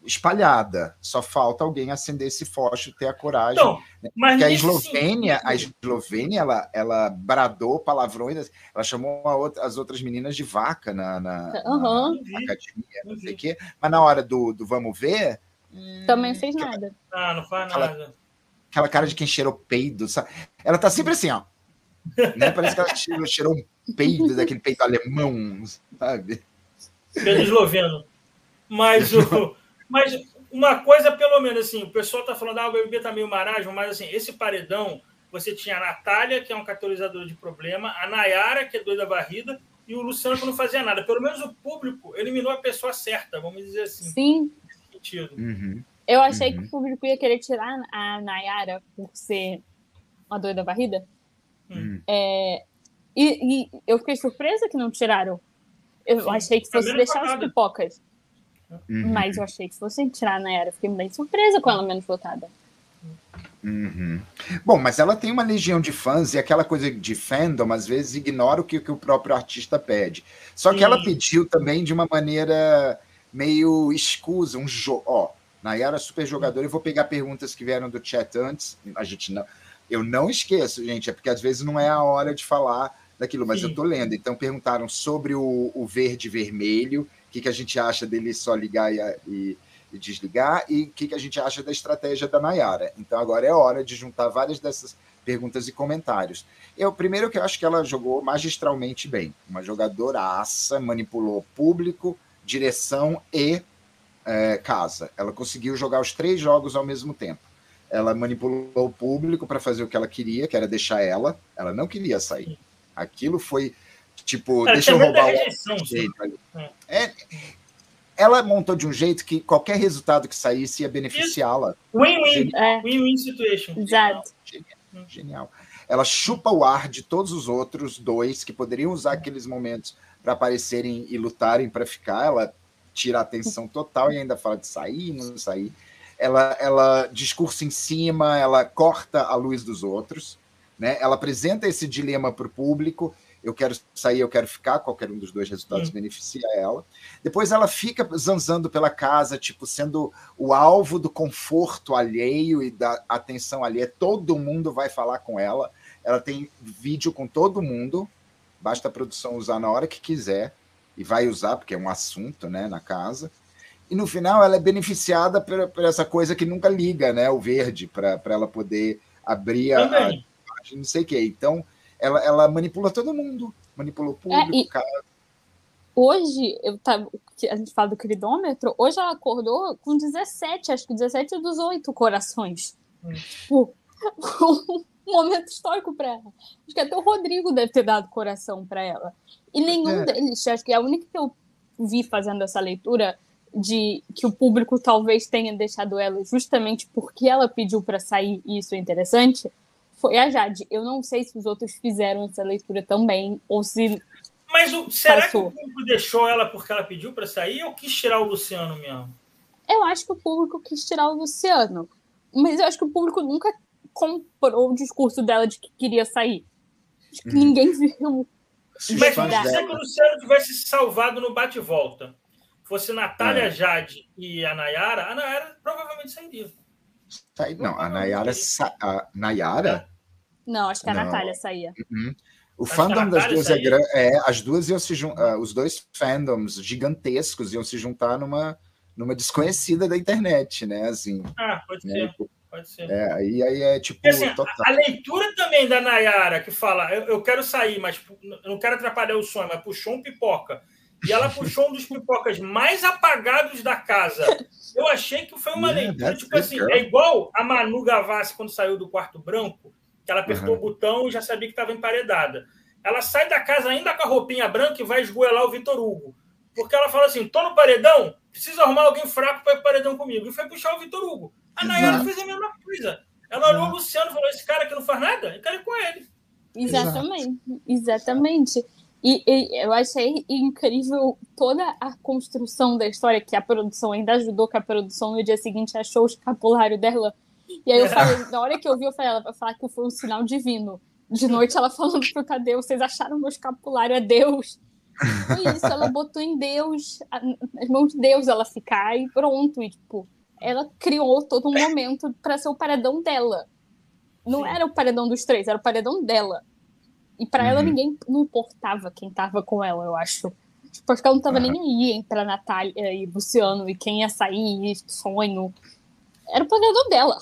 espalhada. Só falta alguém acender esse fósforo, ter a coragem. Então, né? mas Porque a Eslovênia, sentido... a Eslovênia, ela, ela bradou palavrões, ela chamou outra, as outras meninas de vaca na, na,
uhum.
na academia, não sei o quê. Mas na hora do, do vamos ver.
Também fez nada.
Ah, não faz aquela,
nada. Aquela cara de quem cheirou peido, sabe? Ela tá sempre assim, ó. Né? Parece que ela cheirou, cheirou um peido daquele peito alemão, sabe?
Pelo esloveno. Mas o. <laughs> Mas uma coisa, pelo menos, assim, o pessoal está falando, ah, o BBB está meio marasmo, mas assim, esse paredão, você tinha a Natália, que é um catalisador de problema, a Nayara, que é doida varrida, e o Luciano, que não fazia nada. Pelo menos o público eliminou a pessoa certa, vamos dizer assim.
Sim.
sentido. Uhum.
Eu achei uhum. que o público ia querer tirar a Nayara por ser uma doida varrida. Uhum. É, e, e, eu fiquei surpresa que não tiraram. Eu Sim. achei que fosse deixar as pipocas. Uhum. Mas eu achei que se fosse tirar na era, fiquei bem surpresa com ela menos votada.
Uhum. Bom, mas ela tem uma legião de fãs e aquela coisa de fandom às vezes ignora o que, que o próprio artista pede. Só que Sim. ela pediu também de uma maneira meio escusa, um jogo. Ó, Nayara é super jogadora, e vou pegar perguntas que vieram do chat antes. A gente não. Eu não esqueço, gente, é porque às vezes não é a hora de falar daquilo, mas Sim. eu tô lendo. Então perguntaram sobre o, o verde e vermelho o que, que a gente acha dele só ligar e, e, e desligar, e o que, que a gente acha da estratégia da Nayara. Então agora é hora de juntar várias dessas perguntas e comentários. Eu, primeiro que eu acho que ela jogou magistralmente bem. Uma jogadoraça, manipulou público, direção e é, casa. Ela conseguiu jogar os três jogos ao mesmo tempo. Ela manipulou o público para fazer o que ela queria, que era deixar ela. Ela não queria sair. Aquilo foi Tipo, Cara, deixa eu roubar o jeito é. é. Ela montou de um jeito que qualquer resultado que saísse ia beneficiá-la.
Win-win. É. Win-win situation.
Exato.
Genial. Genial. Ela chupa o ar de todos os outros dois que poderiam usar aqueles momentos para aparecerem e lutarem para ficar. Ela tira a atenção total e ainda fala de sair, não sair. Ela, ela discursa em cima, ela corta a luz dos outros, né? Ela apresenta esse dilema para o público eu quero sair, eu quero ficar, qualquer um dos dois resultados beneficia ela. Depois ela fica zanzando pela casa, tipo, sendo o alvo do conforto alheio e da atenção alheia. Todo mundo vai falar com ela. Ela tem vídeo com todo mundo, basta a produção usar na hora que quiser, e vai usar, porque é um assunto né, na casa. E no final ela é beneficiada por, por essa coisa que nunca liga, né? O verde, para ela poder abrir a, a, não sei o quê. Então ela, ela manipula todo mundo, manipula o público, é, e... cara.
Hoje, eu tá, a gente fala do queridômetro, hoje ela acordou com 17, acho que 17 dos 8 corações. Hum. Tipo, <laughs> um momento histórico para ela. Acho que até o Rodrigo deve ter dado coração para ela. E nenhum é. deles, acho que é a única que eu vi fazendo essa leitura de que o público talvez tenha deixado ela justamente porque ela pediu para sair, e isso é interessante, foi a Jade. Eu não sei se os outros fizeram essa leitura também, ou se.
Mas o, será passou. que o público deixou ela porque ela pediu para sair ou quis tirar o Luciano mesmo?
Eu acho que o público quis tirar o Luciano. Mas eu acho que o público nunca comprou o discurso dela de que queria sair. Acho que hum. ninguém viu.
Mas que o Luciano tivesse salvado no bate-volta. Fosse Natália é. Jade e a Nayara, a Nayara provavelmente sairia.
Não, a Nayara. A Nayara?
Não, acho que a não. Natália saía.
Uhum. O acho fandom das duas é grande. É, as duas iam se juntar. Uh, os dois fandoms gigantescos iam se juntar numa, numa desconhecida da internet, né? Assim,
ah, pode né? ser. Pode ser.
É, aí, aí é tipo.
Assim, a, a, leitura também da Nayara, que fala: eu, eu quero sair, mas não quero atrapalhar o sonho, mas puxou um pipoca. E ela puxou um dos pipocas mais apagados da casa. Eu achei que foi uma yeah, leitura, tipo assim, girl. é igual a Manu Gavassi quando saiu do quarto branco, que ela apertou uhum. o botão e já sabia que estava emparedada. Ela sai da casa ainda com a roupinha branca e vai esgoelar o Vitor Hugo. Porque ela fala assim: tô no paredão, preciso arrumar alguém fraco para ir paredão comigo. E foi puxar o Vitor Hugo. A Nayara fez a mesma coisa. Ela olhou o Luciano e falou: esse cara que não faz nada, eu quero ir com ele.
Exatamente, exatamente. E, e, eu achei incrível toda a construção da história, que a produção ainda ajudou, que a produção no dia seguinte achou o escapulário dela. E aí eu falei, <laughs> na hora que eu vi, eu falei, ela vai falar que foi um sinal divino. de noite ela falando pro Tadeu, vocês acharam meu escapulário é Deus. Foi isso, ela botou em Deus, nas mãos de Deus ela ficar e pronto. E, tipo, ela criou todo um momento para ser o paredão dela. Não Sim. era o paredão dos três, era o paredão dela. E para uhum. ela ninguém não importava quem tava com ela, eu acho. Porque ela não tava uhum. nem aí entre a Natália e Luciano e quem ia sair, sonho. Era o paredão dela.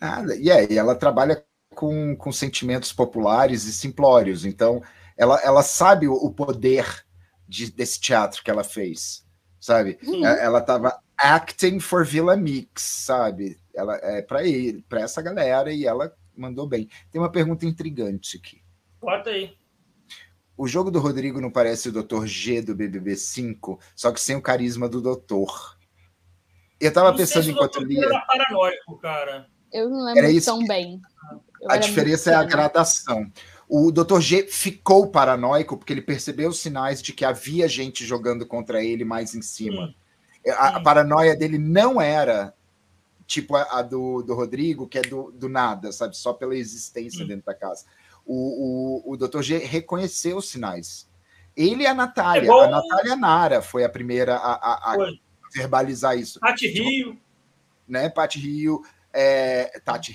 Ah, e yeah, e ela trabalha com, com sentimentos populares e simplórios. Então, ela, ela sabe o, o poder de, desse teatro que ela fez, sabe? Uhum. É, ela estava acting for Villa Mix, sabe? Ela é para ele, para essa galera e ela mandou bem. Tem uma pergunta intrigante aqui.
Bota aí.
O jogo do Rodrigo não parece o Dr. G do BBB 5, só que sem o carisma do doutor. Eu tava não pensando enquanto lia.
Era paranoico, cara.
Eu não lembro tão bem.
Eu a diferença é a gradação. O Dr. G ficou paranoico porque ele percebeu os sinais de que havia gente jogando contra ele mais em cima. A, a, paranoia dele não era tipo a, a do, do, Rodrigo, que é do, do, nada, sabe? Só pela existência dentro da casa. O, o, o Dr. G reconheceu os sinais. Ele e a Natália. É igual... A Natália Nara foi a primeira a, a, a verbalizar isso.
Pati Rio.
Né? Pati Rio. É, Tati,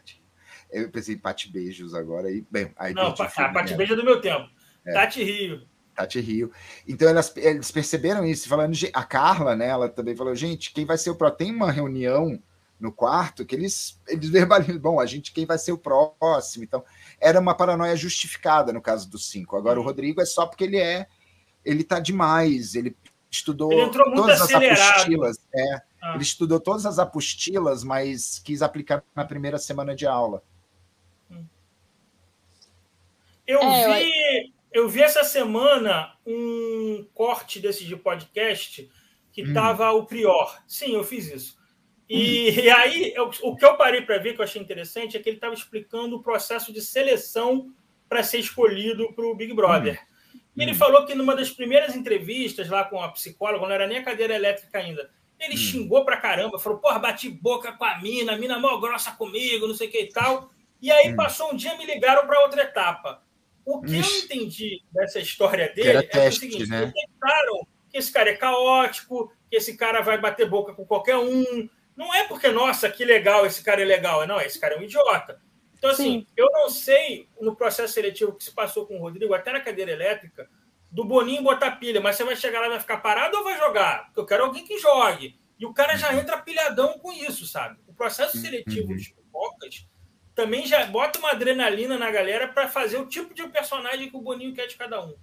<laughs> eu pensei em Pati Beijos agora. aí bem, aí
Não, a Pati Beijo é do meu tempo. É. Tati Rio.
Tati Rio. Então elas, eles perceberam isso, falando, a Carla, né? Ela também falou, gente, quem vai ser o próximo? Tem uma reunião no quarto que eles, eles <laughs> verbalizam, bom, a gente, quem vai ser o próximo? Então, era uma paranoia justificada no caso dos cinco. Agora, o uhum. Rodrigo é só porque ele é, ele tá demais, ele estudou
ele todas acelerado. as apostilas.
É, ah. Ele estudou todas as apostilas, mas quis aplicar na primeira semana de aula.
Eu é, vi, eu vi essa semana um corte desse de podcast que estava hum. o Prior. Sim, eu fiz isso. E, e aí, eu, o que eu parei para ver que eu achei interessante é que ele estava explicando o processo de seleção para ser escolhido para o Big Brother. E ele hum. falou que numa das primeiras entrevistas lá com a psicóloga, não era nem a cadeira elétrica ainda, ele hum. xingou pra caramba, falou, porra, bati boca com a mina, a mina mó grossa comigo, não sei o que e tal. E aí passou um dia, me ligaram para outra etapa. O que Ixi. eu entendi dessa história dele é teste, o seguinte: né? que esse cara é caótico, que esse cara vai bater boca com qualquer um. Não é porque, nossa, que legal, esse cara é legal. Não, esse cara é um idiota. Então, assim, Sim. eu não sei no processo seletivo que se passou com o Rodrigo, até na cadeira elétrica, do Boninho botar pilha, mas você vai chegar lá e vai ficar parado ou vai jogar? Porque eu quero alguém que jogue. E o cara já entra pilhadão com isso, sabe? O processo uhum. seletivo uhum. dos pipocas também já bota uma adrenalina na galera para fazer o tipo de personagem que o Boninho quer de cada um.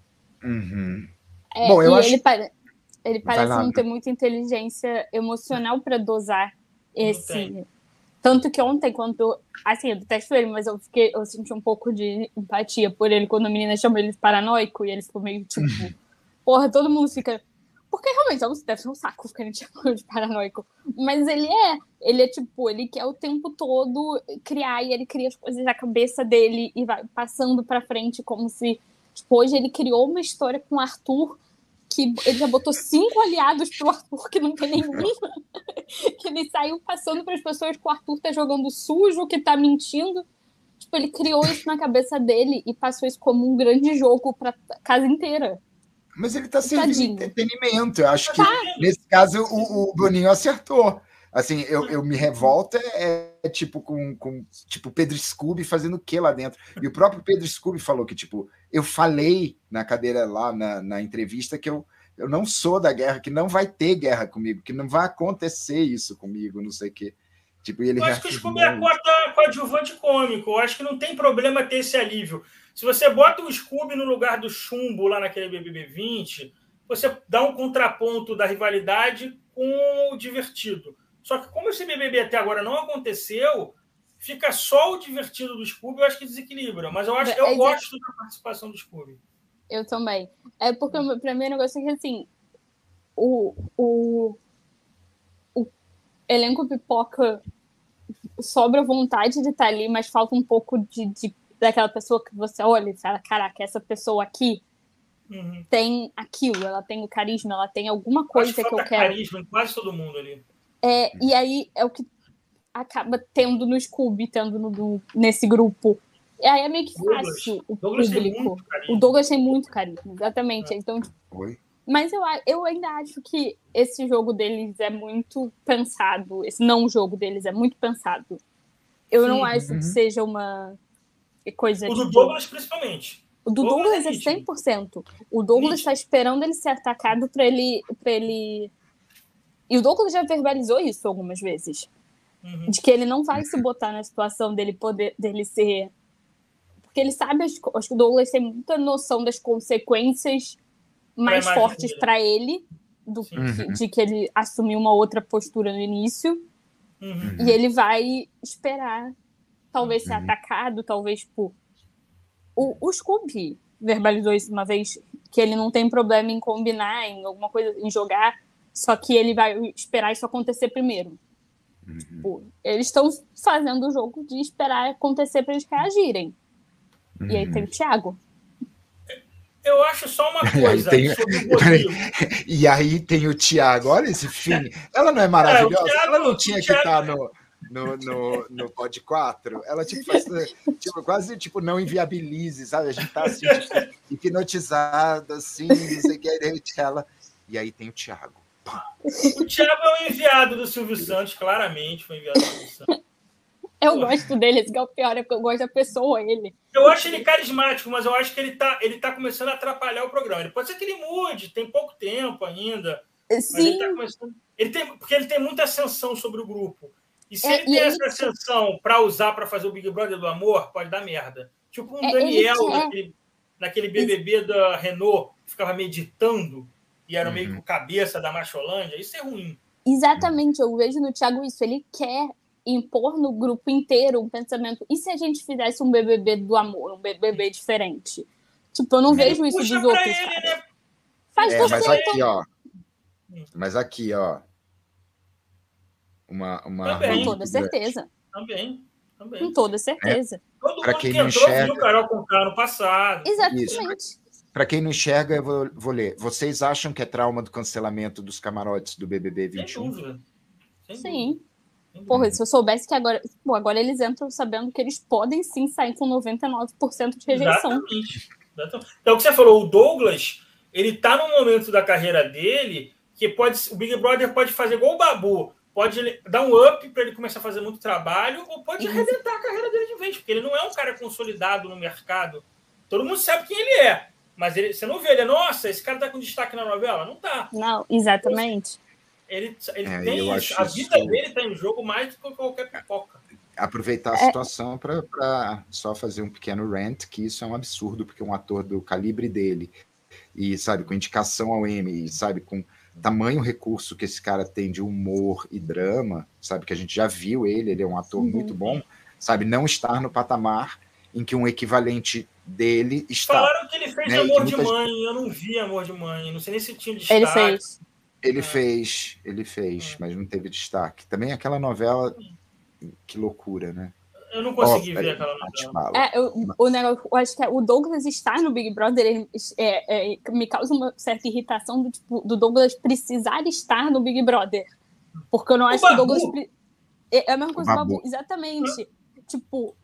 Uhum.
É, Bom, eu acho... ele, pare... ele parece não ter muita inteligência emocional para dosar esse. Tanto que ontem, quando. Assim, eu detesto ele, mas eu, fiquei, eu senti um pouco de empatia por ele quando a menina chamou ele de paranoico e ele ficou meio tipo. Uhum. Porra, todo mundo fica. Porque realmente é deve ser um saco ficar <laughs> chamando de paranoico. Mas ele é. Ele é tipo, ele quer o tempo todo criar e ele cria as coisas na cabeça dele e vai passando pra frente como se. Tipo, hoje ele criou uma história com o Arthur que ele já botou cinco aliados pro Arthur que não tem nenhum. <laughs> que ele saiu passando para as pessoas que o Arthur tá jogando sujo, que tá mentindo. Tipo, ele criou isso na cabeça dele e passou isso como um grande jogo para casa inteira.
Mas ele tá servindo Tadinho. entretenimento. Eu acho que tá. nesse caso o, o Bruninho acertou. Assim, eu, eu me revolto é, é, tipo com, com tipo Pedro Scooby fazendo o que lá dentro. E o próprio Pedro Scooby falou que, tipo, eu falei na cadeira lá na, na entrevista que eu, eu não sou da guerra, que não vai ter guerra comigo, que não vai acontecer isso comigo, não sei o quê. Tipo, ele
eu acho que o Scooby é coadjuvante cômico. Eu acho que não tem problema ter esse alívio. Se você bota o Scooby no lugar do chumbo lá naquele BBB 20, você dá um contraponto da rivalidade com o divertido. Só que como esse BBB até agora não aconteceu, fica só o divertido do Scooby, eu acho que desequilibra. Mas eu acho eu é, gosto da participação do Scooby.
Eu também. É porque para mim o negócio é que assim, o, o, o elenco pipoca sobra vontade de estar tá ali, mas falta um pouco de, de daquela pessoa que você olha e fala, caraca, essa pessoa aqui uhum. tem aquilo, ela tem o carisma, ela tem alguma coisa que, que eu quero.
carisma em quase todo mundo ali.
É, e aí é o que acaba tendo no Scooby, tendo no, no, nesse grupo. E aí é meio que fácil o
Douglas
público. O Douglas tem muito carisma, exatamente. Então,
Oi?
mas eu, a- eu ainda acho que esse jogo deles é muito pensado. Esse não jogo deles é muito pensado. Eu não
Sim,
acho
uhum.
que seja uma coisa
O do
tipo-
Douglas, principalmente.
O do
Douglas
Douglas
é
é
nítido.
100%. O Douglas está esperando ele ser atacado para ele, pra ele. E o Douglas já verbalizou isso algumas vezes.
Uhum.
De que ele não vai se botar na situação dele poder dele ser. Porque ele sabe, acho que o Douglas tem muita noção das consequências mais
imagem
fortes para ele do que,
Uhum.
de que ele assumiu uma outra postura no início.
Uhum.
E ele vai esperar, talvez ser
Uhum.
atacado, talvez por. O, o Scooby verbalizou isso uma vez, que ele não tem problema em combinar, em alguma coisa, em jogar, só que ele vai esperar isso acontecer primeiro.
Uhum.
Tipo, eles estão fazendo o jogo de esperar acontecer para eles reagirem. E aí tem o Thiago.
Eu acho só uma <laughs>
E aí
coisa
tem-. <laughs> E aí tem o Thiago, olha esse fim. Ela não é maravilhosa?
É, o Thiago-
ela não tinha
o
que
Thiago-
estar no, no, no, no Pod 4? Ela tipo, faz, tipo, quase tipo, não inviabilize, sabe? A gente tá assim, <laughs> tipo, hipnotizado, assim, não sei o que, ela. E aí tem o Thiago.
O Thiago é o enviado do Silvio Santos, claramente foi enviado do Silvio Santos.
Eu
Pô.
gosto dele, esse que é o pior, é porque eu gosto da pessoa, ele.
Eu acho ele carismático, mas eu acho que ele tá, ele tá começando a atrapalhar o programa. Ele pode ser que ele mude, tem pouco tempo ainda. Mas ele
Sim,
tá começando. Ele tem, porque ele tem muita ascensão sobre o grupo. E se
É,
ele tem
ele
essa ascensão para usar para fazer o Big Brother do amor, pode dar merda. Tipo um
É, ele
Daniel
quer.
naquele, naquele BBB da Renault, que ficava meditando e era meio que o cabeça da Macholândia. Isso é ruim.
Exatamente, eu vejo no Thiago isso. Ele quer impor no grupo inteiro um pensamento. E se a gente fizesse um BBB do amor, um BBB diferente? Tipo, eu não vejo isso dos outros.
ele, né?
Faz
É, mas aqui, ó. Mas aqui, ó. Uma, uma
Também.
Com toda certeza.
Também. também.
Com toda certeza.
Todo
Pra
mundo
quem
que entrou
enxerga-
viu o Carol com no passado.
Exatamente.
Para quem não enxerga, eu vou, vou ler. Vocês acham que é trauma do cancelamento dos camarotes do BBB
Sem
21?
dúvida. Sem
Sim.
dúvida. Sem
Porra, se eu soubesse que agora. Pô, agora eles entram sabendo que eles podem sim sair com 99% de rejeição.
Exatamente. Exatamente. Então, o que você falou, o Douglas, ele tá num momento da carreira dele que pode, o Big Brother pode fazer igual o Babu, pode dar um up para ele começar a fazer muito trabalho, ou pode
Isso.
arrebentar a carreira dele de vez, porque ele não é um cara consolidado no mercado. Todo mundo sabe quem ele é, mas ele, você não vê ele, nossa, esse cara tá com destaque na novela? Não tá.
Não, exatamente.
Ele, ele
É,
tem isso. A vida
isso-
dele tá em jogo mais do que qualquer pipoca.
Aproveitar a
É.
situação para só fazer um pequeno rant, que isso é um absurdo, porque um ator do calibre dele, e sabe, com indicação ao Emmy, e sabe, com tamanho recurso que esse cara tem de humor e drama, sabe, que a gente já viu ele, ele é um ator
Uhum.
muito bom, sabe, não estar no patamar em que um equivalente dele está.
Falaram que ele fez
Né,
Amor de Mãe, eu não vi Amor de Mãe, não sei nem se tinha destaque.
Ele fez.
Ele
É.
fez, ele fez,
É.
mas não teve destaque. Também aquela novela, que loucura, né?
Eu não consegui ver aquela novela.
É, eu, o negócio, eu acho que é, o Douglas estar no Big Brother ele, é, é, me causa uma certa irritação do, tipo, do Douglas precisar estar no Big Brother. Porque eu não acho que o. Douglas. É é a mesma coisa do. Babu. Exatamente. Tipo,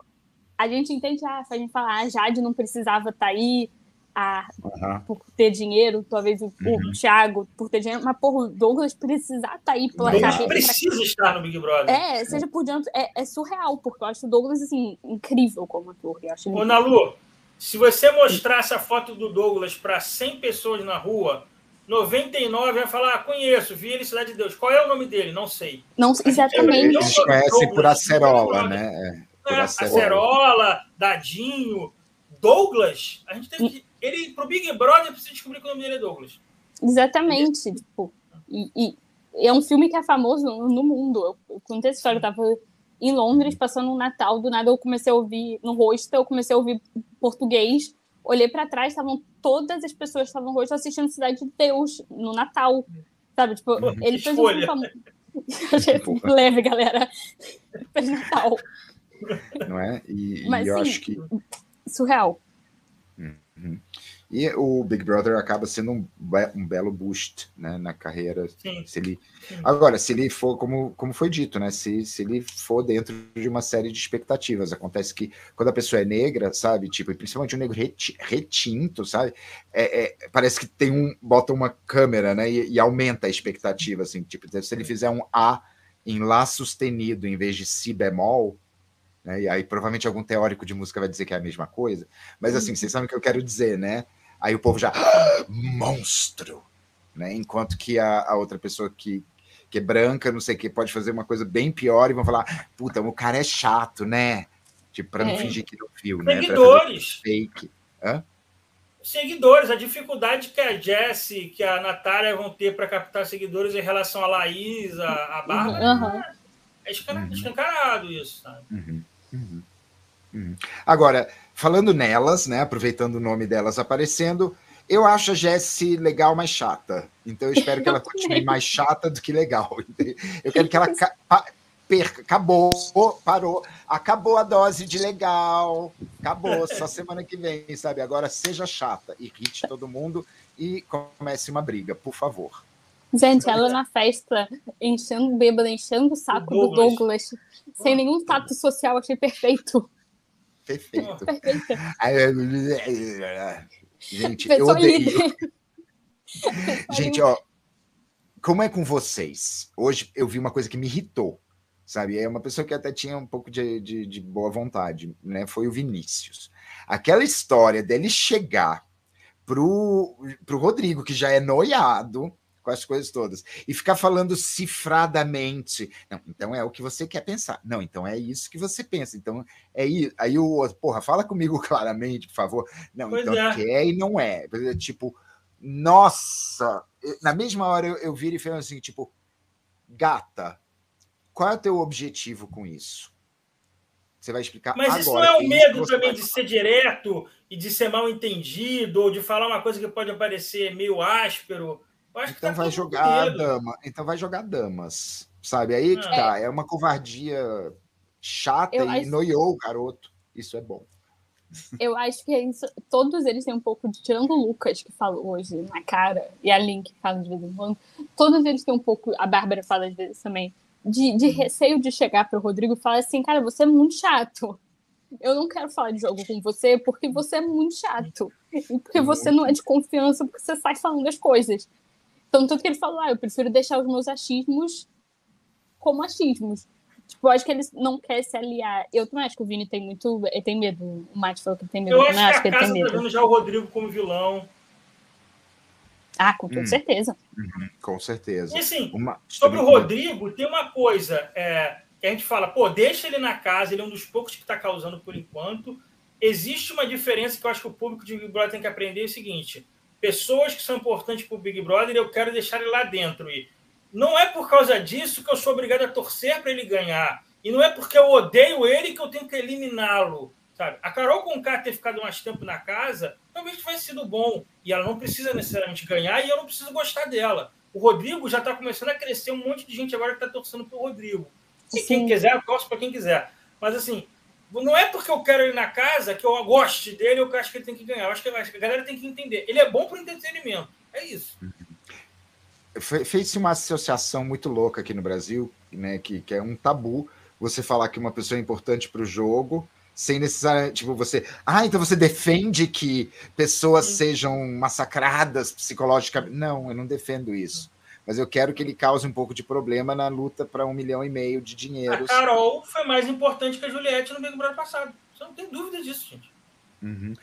a gente entende, ah, a gente fala, a Jade não precisava estar aí a,
Aham.
por ter dinheiro, talvez o,
Uhum.
o Thiago por ter dinheiro, mas, porra, o Douglas precisar estar aí pela
Douglas
carreira.
precisa estar no Big Brother.
É, seja por diante, é, é surreal, porque eu acho o Douglas, assim, incrível como ator. Eu acho
Ô, Nalu, se você mostrasse a foto do Douglas para 100 pessoas na rua, 99 vai falar: ah, conheço, vi ele Cidade de Deus. Qual é o nome dele? Não sei.
Não,
gente
exatamente.
é
Eles conhecem por acerola, né? É, acerola.
Dadinho, Douglas. A gente tem que. Ele, pro Big Brother, precisa descobrir que o nome dele é Douglas.
Exatamente. Tipo, e, e é um filme que é famoso no, no mundo. Eu, eu contei essa história, eu tava em Londres, passando um Natal, do nada eu comecei a ouvir no rosto, eu comecei a ouvir português, olhei para trás, estavam todas as pessoas que estavam no rosto assistindo Cidade de Deus no Natal. Sabe, tipo,
Uhum.
ele fez um filme famoso. <laughs> Leve, galera. Fez Natal. <laughs>
não é? E, e
Mas,
eu
sim,
acho que
Surreal.
E o Big Brother acaba sendo um, um belo boost né, na carreira. Sim. Se ele... Sim. Agora, se ele for, como, como foi dito, né? Se, se ele for dentro de uma série de expectativas. Acontece que quando a pessoa é negra, sabe? Tipo, principalmente um negro retinto, sabe? É, é, parece que tem um. bota uma câmera, né? E, e, aumenta a expectativa, assim. Tipo, se ele fizer um A em Lá sustenido em vez de Si bemol. Né, e aí, provavelmente, algum teórico de música vai dizer que é a mesma coisa. Mas, assim, vocês sabem o que eu quero dizer, né? Aí o povo já, ah, monstro! Né? Enquanto que a, a, outra pessoa que, que é branca, não sei o que, pode fazer uma coisa bem pior e vão falar, puta, o cara é chato, né? Tipo, para não é. fingir que não viu,
né? Seguidores.
Fake. Hã?
Seguidores, a dificuldade que a Jessie, que a Natália vão ter para captar seguidores em relação a Laís, a, a Bárbara, uhum. é escancarado isso, sabe? Uhum. Uhum.
Uhum. Agora, falando nelas, né, aproveitando o nome delas aparecendo, eu acho a Jessie legal, mas chata. Então eu espero que ela <laughs> continue mais chata do que legal. <laughs> Eu quero que ela perca. Acabou, parou. Acabou a dose de legal. Acabou, só semana que vem, sabe? Agora seja chata, irrite todo mundo e comece uma briga, por favor.
Gente, ela na festa, enchendo bêbada, enchendo o saco Douglas. do Douglas, sem nenhum tato social, achei perfeito.
Perfeito. Gente, eu odeio. <laughs> Gente, ó, como é com vocês? Hoje eu vi uma coisa que me irritou, sabe? É uma pessoa que até tinha um pouco de, de, de boa vontade, né? Foi o Vinícius. Aquela história dele chegar pro, pro Rodrigo, que já é noiado, com as coisas todas. E ficar falando cifradamente. Não, então é o que você quer pensar. Não, então é isso que você pensa. Então é isso. Aí o outro, porra, fala comigo <laughs> claramente, por favor. Não, pois então é. quer e não é. Tipo, nossa! Na mesma hora eu, eu viro e falo assim, tipo, gata, qual é o teu objetivo com isso? Você vai explicar
Mas
agora.
isso não é o medo também de ser direto e de ser mal entendido, ou de falar uma coisa que pode parecer meio áspero
então tá vai jogar dama, então vai jogar damas, sabe? Aí que é. tá, é uma covardia chata eu e acho... noiou o garoto. Isso é bom.
Eu acho que é isso, todos eles têm um pouco de. Tirando o Lucas, que fala hoje na cara, e a Link que fala de vez em quando, todos eles têm um pouco. A Bárbara fala às vezes também, de, de uhum. receio de chegar para o Rodrigo e falar assim: cara, você é muito chato. Eu não quero falar de jogo com você porque você é muito chato. E porque você não é de confiança, porque você sai falando as coisas. Então, tanto que ele falou, ah, eu prefiro deixar os meus achismos como achismos. Tipo, eu acho que ele não quer se aliar. Eu também acho que o Vini tem muito. Ele tem medo. O Mate falou que ele tem medo.
Eu acho, acho que, que ele tem medo. Tá vendo já o Rodrigo como vilão.
Ah, com hum. certeza.
Uhum, com certeza.
E assim, uma... sobre o Rodrigo, tem uma coisa é, que a gente fala, pô, deixa ele na casa, ele é um dos poucos que está causando por enquanto. Existe uma diferença que eu acho que o público de Big Brother tem que aprender: é o seguinte pessoas que são importantes para o Big Brother, eu quero deixar ele lá dentro. E não é por causa disso que eu sou obrigado a torcer para ele ganhar. E não é porque eu odeio ele que eu tenho que eliminá-lo. Sabe? A Carol Conká ter ficado mais tempo na casa, talvez tivesse sido bom. E ela não precisa necessariamente ganhar e eu não preciso gostar dela. O Rodrigo já está começando a crescer um monte de gente agora que está torcendo para o Rodrigo. E Sim. quem quiser, eu torço para quem quiser. Mas assim, não é porque eu quero ele na casa que eu goste dele eu acho que ele tem que ganhar. Eu acho que a galera tem que entender. Ele é bom para o entretenimento. É isso.
Fez-se uma associação muito louca aqui no Brasil, né, que, que é um tabu você falar que uma pessoa é importante para o jogo, sem necessariamente, tipo, você. Ah, então você defende que pessoas sejam massacradas psicologicamente. Não, eu não defendo isso mas eu quero que ele cause um pouco de problema na luta para um milhão e meio de dinheiro.
A Carol foi mais importante que a Juliette no Big Brother passado. Você não tem dúvida disso, gente.
Uhum.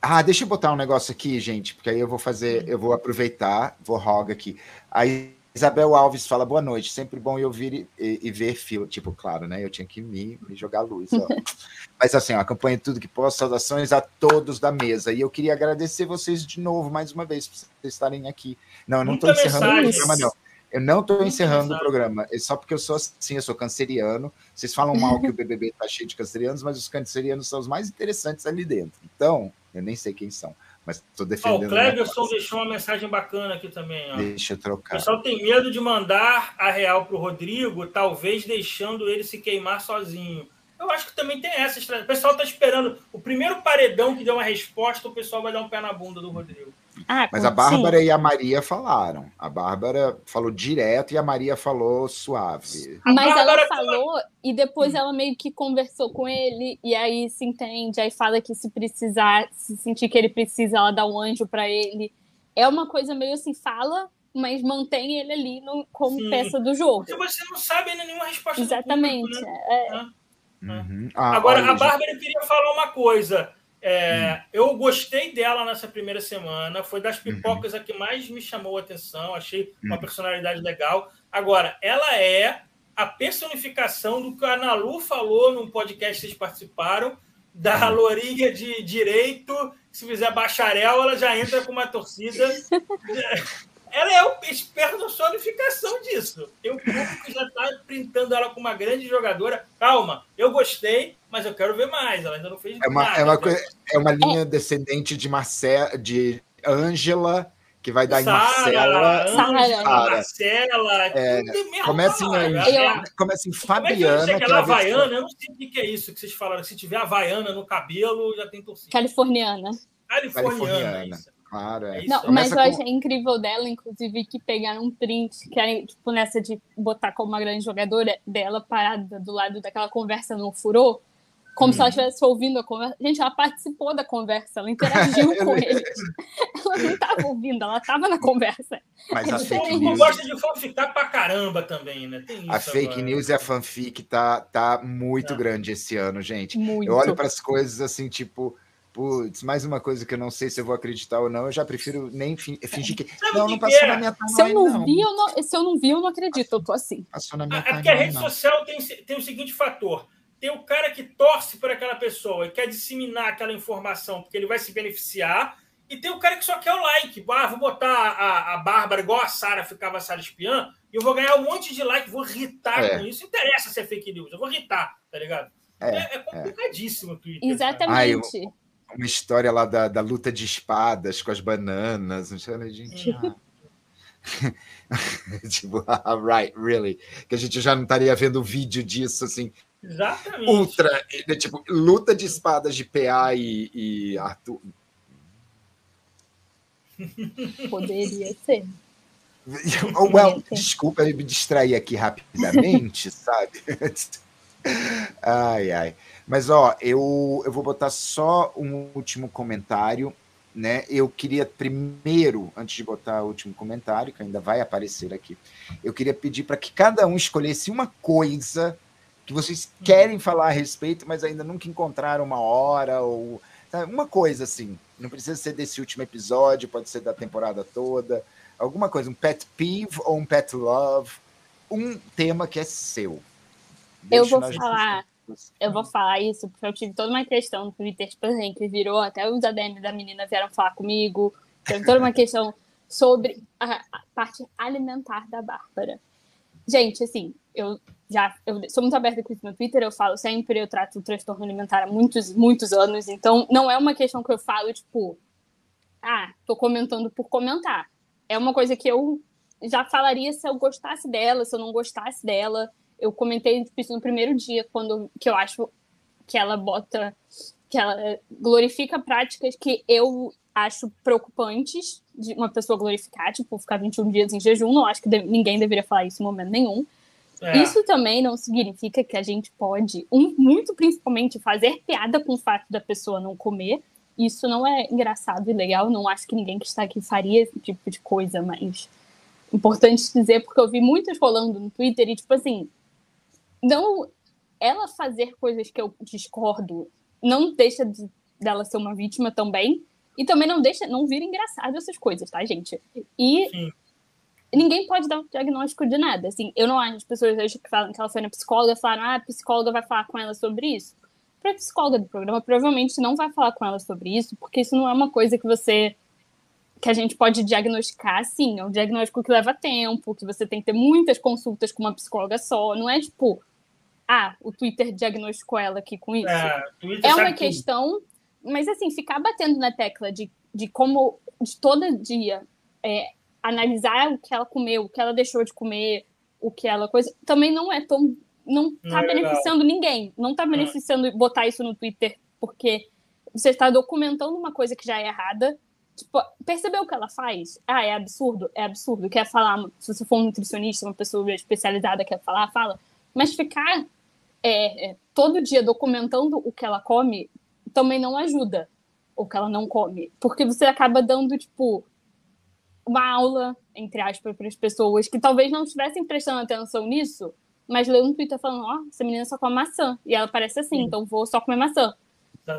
Ah, deixa eu botar um negócio aqui, gente, porque aí eu vou fazer, eu vou aproveitar, vou roga aqui. Aí Isabel Alves fala boa noite, sempre bom eu ouvir e, e, e ver fio. Tipo, claro, né? Eu tinha que me, me jogar luz. Ó. <laughs> Mas assim, ó, acompanhe tudo que posso. Saudações a todos da mesa. E eu queria agradecer vocês de novo, mais uma vez, por vocês estarem aqui. Não, eu não estou encerrando o programa, não. Eu não estou encerrando o programa, é só porque eu sou assim, eu sou canceriano. Vocês falam mal que o BBB está cheio de cancerianos, mas os cancerianos são os mais interessantes ali dentro. Então, eu nem sei quem são mas estou defendendo. Oh,
o Cleverson deixou uma mensagem bacana aqui também. Ó.
Deixa eu trocar.
O pessoal tem medo de mandar a real para o Rodrigo, talvez deixando ele se queimar sozinho. Eu acho que também tem essa estratégia. O pessoal está esperando. O primeiro paredão que deu uma resposta, o pessoal vai dar um pé na bunda do Rodrigo.
Ah, Mas a Bárbara sim. e a Maria falaram. A Bárbara falou direto e a Maria falou suave.
Mas ela falou e depois hum. ela meio que conversou com ele e aí se entende, aí fala que se precisar, se sentir que ele precisa, ela dá um anjo para ele. É uma coisa meio assim, fala, mas mantém ele ali no, como sim. peça do jogo.
Porque você não sabe ainda nenhuma resposta
Exatamente.
Público, né?
é.
Uhum. Ah, Agora, olha, a Bárbara gente... queria falar uma coisa. É, hum. Eu gostei dela nessa primeira semana. Foi das uhum. pipocas uhum. a que mais me chamou a atenção. Achei uma uhum. personalidade legal. Agora, ela é a personificação do que a Nalu falou num podcast que vocês participaram, da uhum. Lourinha de direito. Se fizer bacharel, ela já entra com uma torcida. <laughs> ela é a personificação disso. Tem um público que já está printando ela como uma grande jogadora. Calma, eu gostei, mas eu quero ver mais. Ela ainda não fez
é uma,
nada.
É uma, coisa, é uma linha é. descendente de Marcela, de Ângela, que vai dar Sarah, em Marcela.
Sarah. Marcela.
É, começa, em, começa em Fabiana. Como é que,
que é Havaiana? Eu não sei o que é isso que vocês falaram. Se tiver Havaiana no cabelo, já tem torcida.
Californiana.
Californiana. Californiana.
Claro,
é. Não, mas eu com... achei incrível dela, inclusive, que pegaram um print, que era tipo, nessa de botar como uma grande jogadora, dela parada do lado daquela conversa no furô, como hum. se ela uhum. estivesse ouvindo a conversa. Gente, ela participou da conversa, ela interagiu <laughs> com eles. Ela não estava ouvindo, ela estava na conversa.
Mas é a fake
news... gosta de fanficar pra caramba também, né?
a fake agora. news e a fanfic tá, tá muito é. grande esse ano, gente.
Muito.
Eu olho para as coisas assim, tipo putz, mais uma coisa que eu não sei se eu vou acreditar ou não, eu já prefiro nem fingir que.
Sabe
não,
que
não passou na minha
timeline. Se eu não, não, Vi, eu não, se eu não vi, eu não acredito, eu tô assim.
Passou na minha
é porque a rede não. social tem, tem o seguinte fator. Tem o cara que torce por aquela pessoa e quer disseminar aquela informação porque ele vai se beneficiar. E tem o cara que só quer o like. Ah, vou botar a, a Bárbara igual a Sara ficava a Sara espiã e eu vou ganhar um monte de like, vou irritar é. com isso. Não interessa se é fake news, eu vou irritar, tá ligado? É, é, é complicadíssimo o Twitter.
Exatamente. Ai, eu
uma história lá da, da luta de espadas com as bananas. Não sei, gente. Ah. <laughs> tipo, <laughs> ah, right, really. Que a gente já não estaria vendo vídeo disso assim.
Exatamente.
Ultra, né, tipo, luta de espadas de PA e, e Arthur. <laughs>
Poderia ser. <laughs>
Oh, well, desculpa me distrair aqui rapidamente, <laughs> sabe? ai, ai. Mas, ó, eu, eu vou botar só um último comentário, né? Eu queria primeiro, antes de botar o último comentário, que ainda vai aparecer aqui, eu queria pedir para que cada um escolhesse uma coisa que vocês uhum. querem falar a respeito, mas ainda nunca encontraram uma hora ou sabe? uma coisa assim. Não precisa ser desse último episódio, pode ser da temporada toda. Alguma coisa, um pet peeve ou um pet love, um tema que é seu.
Deixa eu vou falar. Eu vou falar isso porque eu tive toda uma questão no Twitter, tipo assim, que virou, até os ADM da menina vieram falar comigo. Teve toda uma questão sobre a, a, parte alimentar da Bárbara. Gente, assim, eu já eu sou muito aberta com isso no Twitter, eu falo sempre, eu trato o transtorno alimentar há muitos, muitos anos, então não é uma questão que eu falo, tipo, ah, tô comentando por comentar. É uma coisa que eu já falaria se eu gostasse dela, se eu não gostasse dela eu comentei isso no primeiro dia, quando que eu acho que ela bota, que ela glorifica práticas que eu acho preocupantes de uma pessoa glorificar, tipo, ficar 21 dias em jejum. Não acho que ninguém deveria falar isso em momento nenhum. É. Isso também não significa que a gente pode, um, muito principalmente, fazer piada com o fato da pessoa não comer. Isso não é engraçado e legal. Não acho que ninguém que está aqui faria esse tipo de coisa, mas importante dizer, porque eu vi muitos rolando no Twitter e, tipo assim, não ela fazer coisas que eu discordo não deixa de, dela ser uma vítima também e também não deixa não vira engraçado essas coisas tá gente e Sim. Ninguém pode dar um diagnóstico de nada assim eu não acho as pessoas hoje que falam que ela foi na psicóloga falaram ah a psicóloga vai falar com ela sobre isso para a psicóloga do programa provavelmente não vai falar com ela sobre isso porque isso não é uma coisa que você que a gente pode diagnosticar assim, é um diagnóstico que leva tempo, que você tem que ter muitas consultas com uma psicóloga só, não é tipo, ah, o Twitter diagnosticou ela aqui com isso. É, é uma questão, mas assim, ficar batendo na tecla de, de como de todo dia é, analisar o que ela comeu, o que ela deixou de comer, o que ela coisa, também não é tão não tá não beneficiando legal. ninguém. Não tá beneficiando botar isso no Twitter porque você está documentando uma coisa que já é errada. Tipo, percebeu o que ela faz? Ah, é absurdo? É absurdo. Quer falar, se você for um nutricionista, uma pessoa especializada quer falar, fala. Mas ficar é, é, todo dia documentando o que ela come também não ajuda o que ela não come. Porque você acaba dando, tipo, uma aula, entre aspas, para as pessoas que talvez não estivessem prestando atenção nisso, mas leu um Twitter falando, ó, oh, essa menina só come maçã. E ela parece assim, Sim. então vou só comer maçã.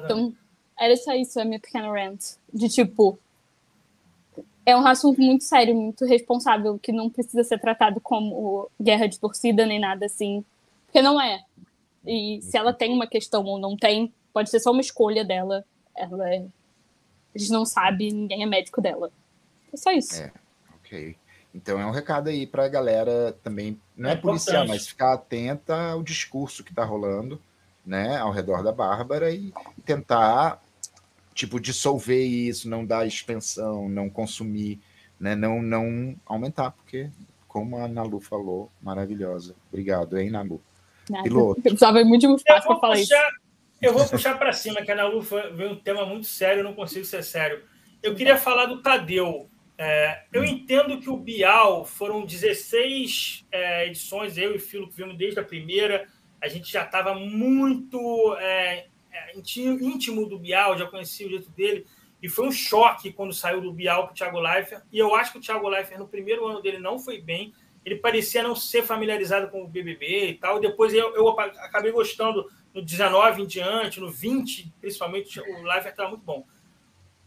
Então, era só isso a minha pequena rant. De tipo, é um assunto muito sério, muito responsável, que não precisa ser tratado como guerra de torcida nem nada assim. Porque não é. E se ela tem uma questão ou não tem, pode ser só uma escolha dela. Ela é... A gente não sabe, ninguém é médico dela. É só isso.
É, ok. Então é um recado aí para a galera também, não é, é policial, mas ficar atenta ao discurso que está rolando, né, ao redor da Bárbara e tentar, tipo, dissolver isso, não dar expensão, não consumir, né, não, não aumentar, porque, como a Nalu falou, maravilhosa. Obrigado, hein, Nalu?
Nada. Piloto. Eu precisava muito de espaço para falar
puxar, isso. Eu vou puxar para cima, que a Nalu veio um tema muito sério, eu não consigo ser sério. Eu queria falar do Tadeu. É, eu entendo que o Bial foram 16 é, edições, eu e o Filo que vimos desde a primeira. A gente já estava muito é, é íntimo do Bial, já conhecia o jeito dele. E foi um choque quando saiu do Bial para o Thiago Leifert. E eu acho que o Thiago Leifert, no primeiro ano dele, não foi bem. Ele parecia não ser familiarizado com o BBB e tal. Depois eu, eu acabei gostando no 19 em diante, no 20, principalmente, o Leifert estava muito bom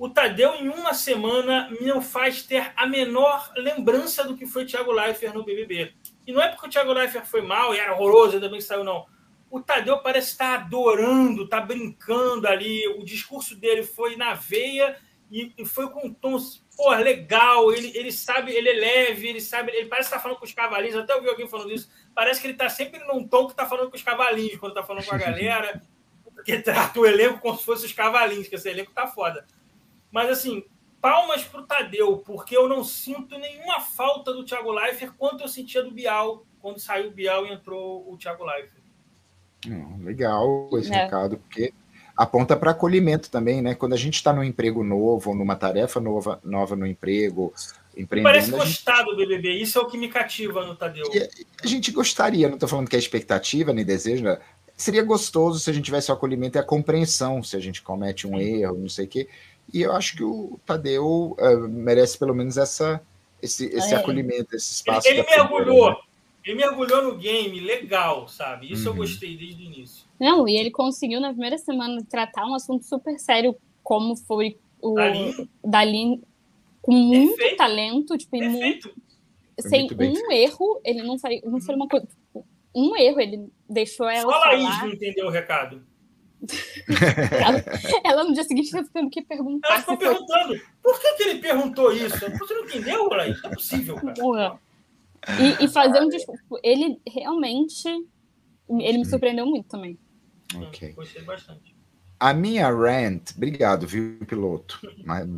o Tadeu, em uma semana, não faz ter a menor lembrança do que foi Thiago Leifert no BBB. E não é porque o Thiago Leifert foi mal e era horroroso, ainda bem que saiu, não. O Tadeu parece estar adorando, está brincando ali. O discurso dele foi na veia e, e foi com um tom pô, legal. Ele, ele sabe, ele é leve, ele sabe, ele parece estar falando com os cavalinhos. Até ouvi alguém falando isso. Parece que ele está sempre num tom que está falando com os cavalinhos, quando está falando com a <laughs> galera. Porque trata o elenco como se fosse os cavalinhos, que esse elenco tá foda. Mas, assim, palmas para o Tadeu, porque eu não sinto nenhuma falta do Thiago Leifert quanto eu sentia do Bial, quando saiu o Bial e entrou o Thiago Leifert.
legal esse é. recado, porque aponta para acolhimento também, né? Quando a gente está num emprego novo, ou numa tarefa nova, nova no emprego,
empreendendo... Parece gostar gente... do BBB, isso é o que me cativa no Tadeu. E
a gente gostaria, não estou falando que é expectativa nem desejo, né? seria gostoso se a gente tivesse o acolhimento e a compreensão, se a gente comete um erro, não sei o quê. E eu acho que o Tadeu uh, merece pelo menos essa, esse, esse é. acolhimento, esse espaço.
Ele, ele mergulhou, né? ele mergulhou no game, legal, sabe? Isso uhum. eu gostei desde o início.
Não, e ele conseguiu na primeira semana tratar um assunto super sério, como foi o Dalin, com muito Perfeito. talento, tipo, muito, sem muito um erro, ele não foi, não foi uma coisa. Tipo, um erro, ele deixou ela.
Só a Laís não entendeu o recado
ela, ela, no dia seguinte está tendo que perguntar.
Ela ficou perguntando por que, que ele perguntou isso? Você não entendeu, Laís? Não é possível, cara.
E, e fazer um discurso. Ele realmente. Ele me surpreendeu muito também.
Ok. Gostei bastante. A minha rant, obrigado, viu, piloto? Mas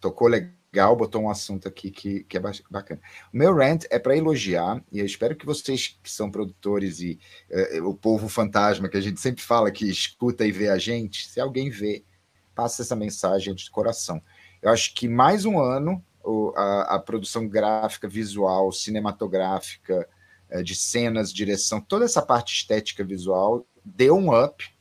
tocou legal legal, botou um assunto aqui que, que é bacana. O meu rant é para elogiar, e eu espero que vocês que são produtores e uh, o povo fantasma que a gente sempre fala que escuta e vê a gente, se alguém vê, passa essa mensagem de coração. Eu acho que mais um ano a, a, produção gráfica, visual, cinematográfica, uh, de cenas, direção, toda essa parte estética visual deu um up.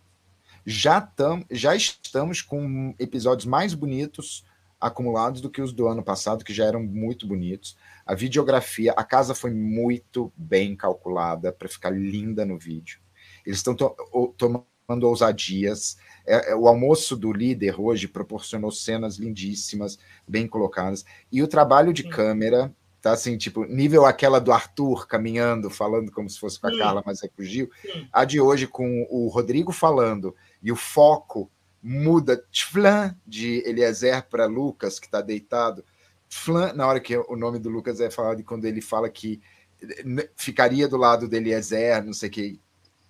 Já, tam, já estamos com episódios mais bonitos, acumulados do que os do ano passado, que já eram muito bonitos. A videografia, a casa foi muito bem calculada para ficar linda no vídeo. Eles estão to tomando ousadias. É, é, o almoço do líder hoje proporcionou cenas lindíssimas, bem colocadas. E o trabalho de Sim. câmera tá assim, tipo, nível aquela do Arthur caminhando, falando como se fosse com a Sim. Carla, mas é com o Gil. Sim. A de hoje com o Rodrigo falando e o foco muda Tflan de Eliezer para Lucas, que está deitado. Tflan, na hora que o nome do Lucas é falado, e quando ele fala que ficaria do lado de Eliezer, não sei o que.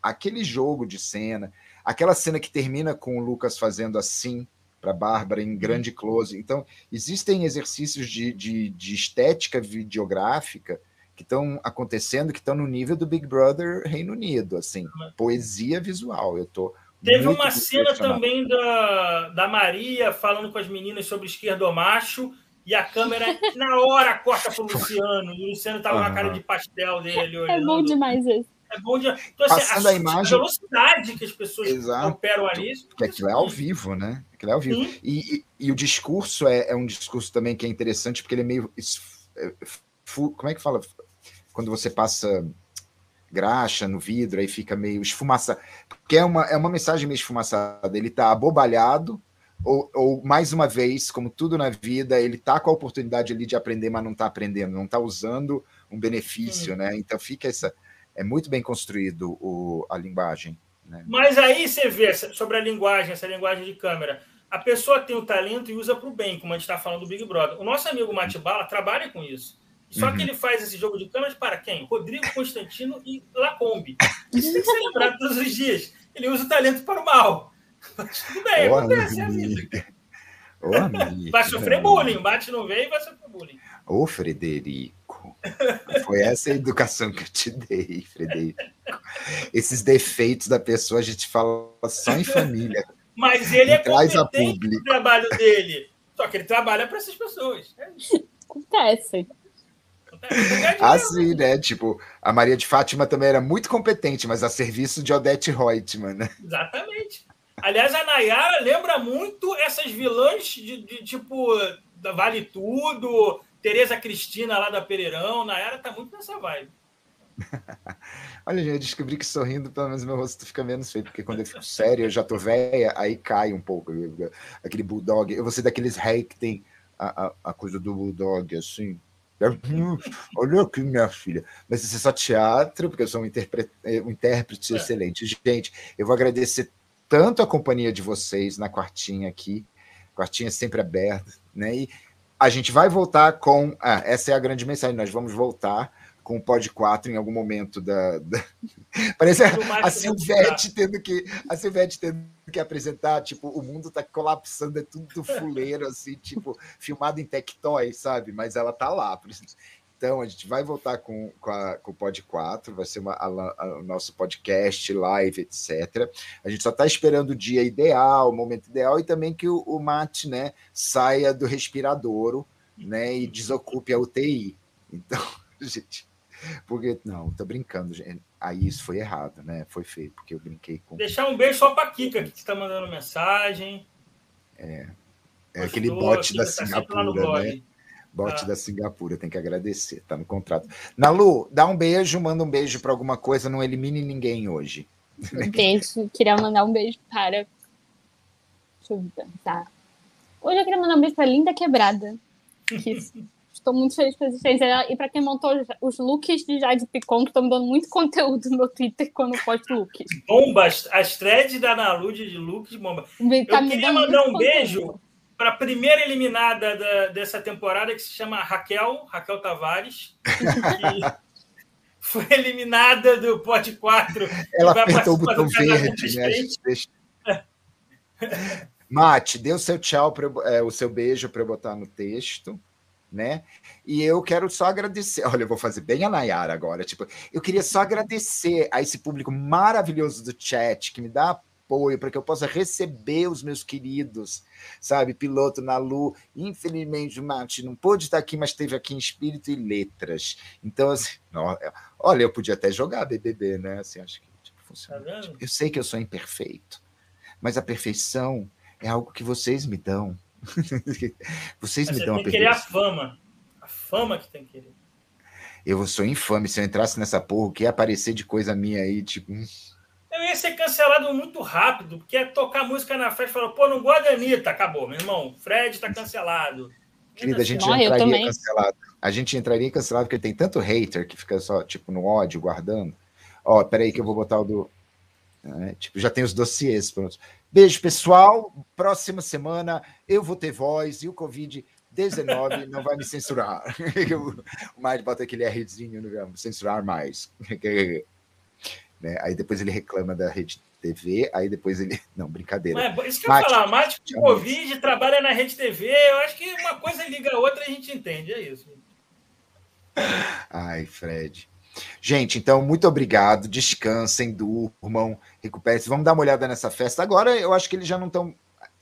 Aquele jogo de cena, aquela cena que termina com o Lucas fazendo assim para Bárbara em grande close. Então, existem exercícios de, de, de estética videográfica que estão acontecendo, que estão no nível do Big Brother Reino Unido, assim, poesia visual. Eu tô
Teve uma cena também da, da Maria falando com as meninas sobre esquerdo macho e a câmera <laughs> na hora corta pro Luciano. E o Luciano tava uhum. com a cara de pastel dele.
Olhando. É bom demais esse.
É bom demais. Então, assim, Passando a, a imagem... velocidade que as pessoas Exato. operam ali.
Porque aquilo é ao vivo, né? Aquilo é ao vivo. E, e, e, o discurso é, é um discurso também que é interessante, porque ele é meio. É, como é que fala? Quando você passa graxa no vidro, aí fica meio esfumaçado. Porque é uma, é uma mensagem meio esfumaçada. Ele está abobalhado, ou, ou, mais uma vez, como tudo na vida, ele está com a oportunidade ali de aprender, mas não está aprendendo, não está usando um benefício, hum. né? Então fica essa. É muito bem construído o, a linguagem. Né?
Mas aí você vê sobre a linguagem, essa linguagem de câmera. A pessoa tem o talento e usa para o bem, como a gente está falando do Big Brother. O nosso amigo Matibala trabalha com isso. Só uhum. que ele faz esse jogo de câmeras para quem? Rodrigo Constantino e Lacombe. <laughs> Isso tem que ser lembrado todos os dias. Ele usa o talento para o mal. Mas tudo bem, Ô, acontece é a vida. Ô, amigo, vai sofrer bullying. Bate no veio e vai sofrer bullying.
Ô, Frederico. Foi essa a educação que eu te dei, Frederico. Esses defeitos da pessoa a gente fala só em família.
Mas ele é traz competente no trabalho dele. Só que ele trabalha para essas pessoas. É
Acontece.
Assim, né? Tipo, a Maria de Fátima também era muito competente, mas a serviço de Odete Reutemann, né?
Exatamente. Aliás, a Nayara lembra muito essas vilãs de, de tipo da Vale Tudo, Tereza Cristina lá da Pereirão. Nayara tá muito nessa vibe. <laughs>
Olha, gente, eu descobri que sorrindo, pelo menos meu rosto fica menos feio, porque quando eu fico sério, eu já tô velha, aí cai um pouco. Aquele bulldog. Eu vou ser daqueles rei que tem a, a, a coisa do bulldog, assim. Olha aqui, minha filha. Mas isso é só teatro, porque eu sou um, interpre... um intérprete é. excelente. Gente, eu vou agradecer tanto a companhia de vocês na quartinha aqui. Quartinha sempre aberta, né? E a gente vai voltar com. Ah, essa é a grande mensagem. Nós vamos voltar com o Pod 4 em algum momento da. da... <laughs> Parece a, a Silvete tendo que. A Silvete tendo que apresentar, tipo, o mundo tá colapsando, é tudo fuleiro, assim, <laughs> tipo, filmado em Tectoy, sabe? Mas ela tá lá. Então, a gente vai voltar com, com, a, com o Pod 4, vai ser uma, a, o nosso podcast, live, etc. A gente só está esperando o dia ideal, o momento ideal, e também que o, o Mate né, saia do respiradouro né, e desocupe a UTI. Então, <laughs> gente, porque, não, tô brincando, gente. Aí isso foi errado, né? Foi feio, porque eu brinquei com.
Deixar um beijo só pra Kika, que está mandando mensagem.
É. É Gostou, aquele bot da tá Singapura, né? Bot ah. da Singapura, tem que agradecer, tá no contrato. Nalu, dá um beijo, manda um beijo para alguma coisa, não elimine ninguém hoje.
Beijo, queria mandar um beijo para. Deixa eu pensar. Hoje eu queria mandar um beijo para Linda Quebrada. Que Estou muito feliz com a existência dela. E para quem montou os looks de Jade Picon, que estão me dando muito <laughs> conteúdo no meu Twitter quando eu posto looks.
Bombas! As threads da Nalude de looks, bomba. Tá eu queria mandar um beijo para a primeira eliminada da, dessa temporada, que se chama Raquel, Raquel Tavares. Que <laughs> foi eliminada do Pod 4.
Ela apertou o botão verde, né? Deixa... Mate, dê o seu tchau, pra, é, o seu beijo para eu botar no texto né? E eu quero só agradecer. Olha, eu vou fazer bem a Nayara agora. Tipo, eu queria só agradecer a esse público maravilhoso do chat que me dá apoio para que eu possa receber os meus queridos, sabe? Piloto na Lu. Infelizmente, o Mate não pôde estar aqui, mas esteve aqui em espírito e letras. Então, assim, <laughs> olha, eu podia até jogar BBB, né? Assim, acho que tipo, funciona. Tá tipo, eu sei que eu sou imperfeito, mas a perfeição é algo que vocês me dão. <laughs> Vocês Mas me dão
a Tem que querer a fama. A fama que tem que querer.
Eu sou infame. Se eu entrasse nessa porra, o que ia aparecer de coisa minha aí, tipo. Hum.
Eu ia ser cancelado muito rápido, porque é tocar música na festa e falar, pô, não gosto da Anitta. Acabou, meu irmão. Fred tá cancelado.
Querida, a gente Morre, entraria cancelado. A gente entraria cancelado porque tem tanto hater que fica só, tipo, no ódio, guardando. Ó, peraí que eu vou botar o do. É, tipo, já tem os dossiês prontos. Beijo, pessoal. Próxima semana eu vou ter voz e o Covid-19 não vai me censurar. <laughs> o Mário bota aquele Rzinho, não vai censurar mais. <laughs> né? Aí depois ele reclama da rede TV, aí depois ele. <laughs> Não, brincadeira.
É, isso que eu ia falar, Mário com Covid, trabalha na rede TV, eu acho que uma coisa liga a outra a gente entende, é isso.
Ai, Fred. Gente, então, muito obrigado. Descansem, durmam, recuperem-se. Vamos dar uma olhada nessa festa. Agora, eu acho que eles já não estão.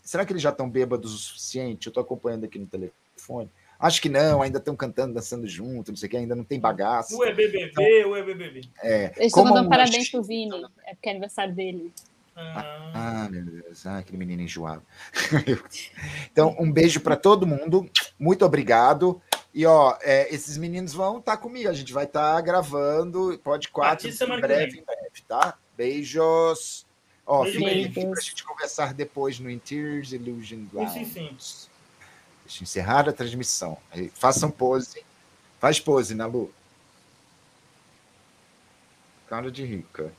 Será que eles já estão bêbados o suficiente? Eu estou acompanhando aqui no telefone. Acho que não, ainda estão cantando, dançando junto, não sei o que, ainda não tem bagaço.
O é BBB, então, o é BBB.
É,
eu estou mandando parabéns pro Vini, é porque é aniversário dele.
Ah. ah, meu Deus, ah, aquele menino enjoado. <laughs> então, um beijo para todo mundo, muito obrigado. E ó, é, esses meninos vão estar tá comigo, a gente vai estar tá gravando, pode quatro, em breve, em breve, tá? Beijos. Ó, Beijo, fica aqui pra gente conversar depois no Interiors Illusion Ground. Sim, sim. Deixa eu encerrar a transmissão. Façam pose. Faz pose, Nalu. Cara de rica.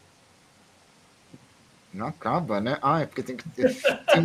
Não acaba, né? Ah, é porque tem que ter. Tem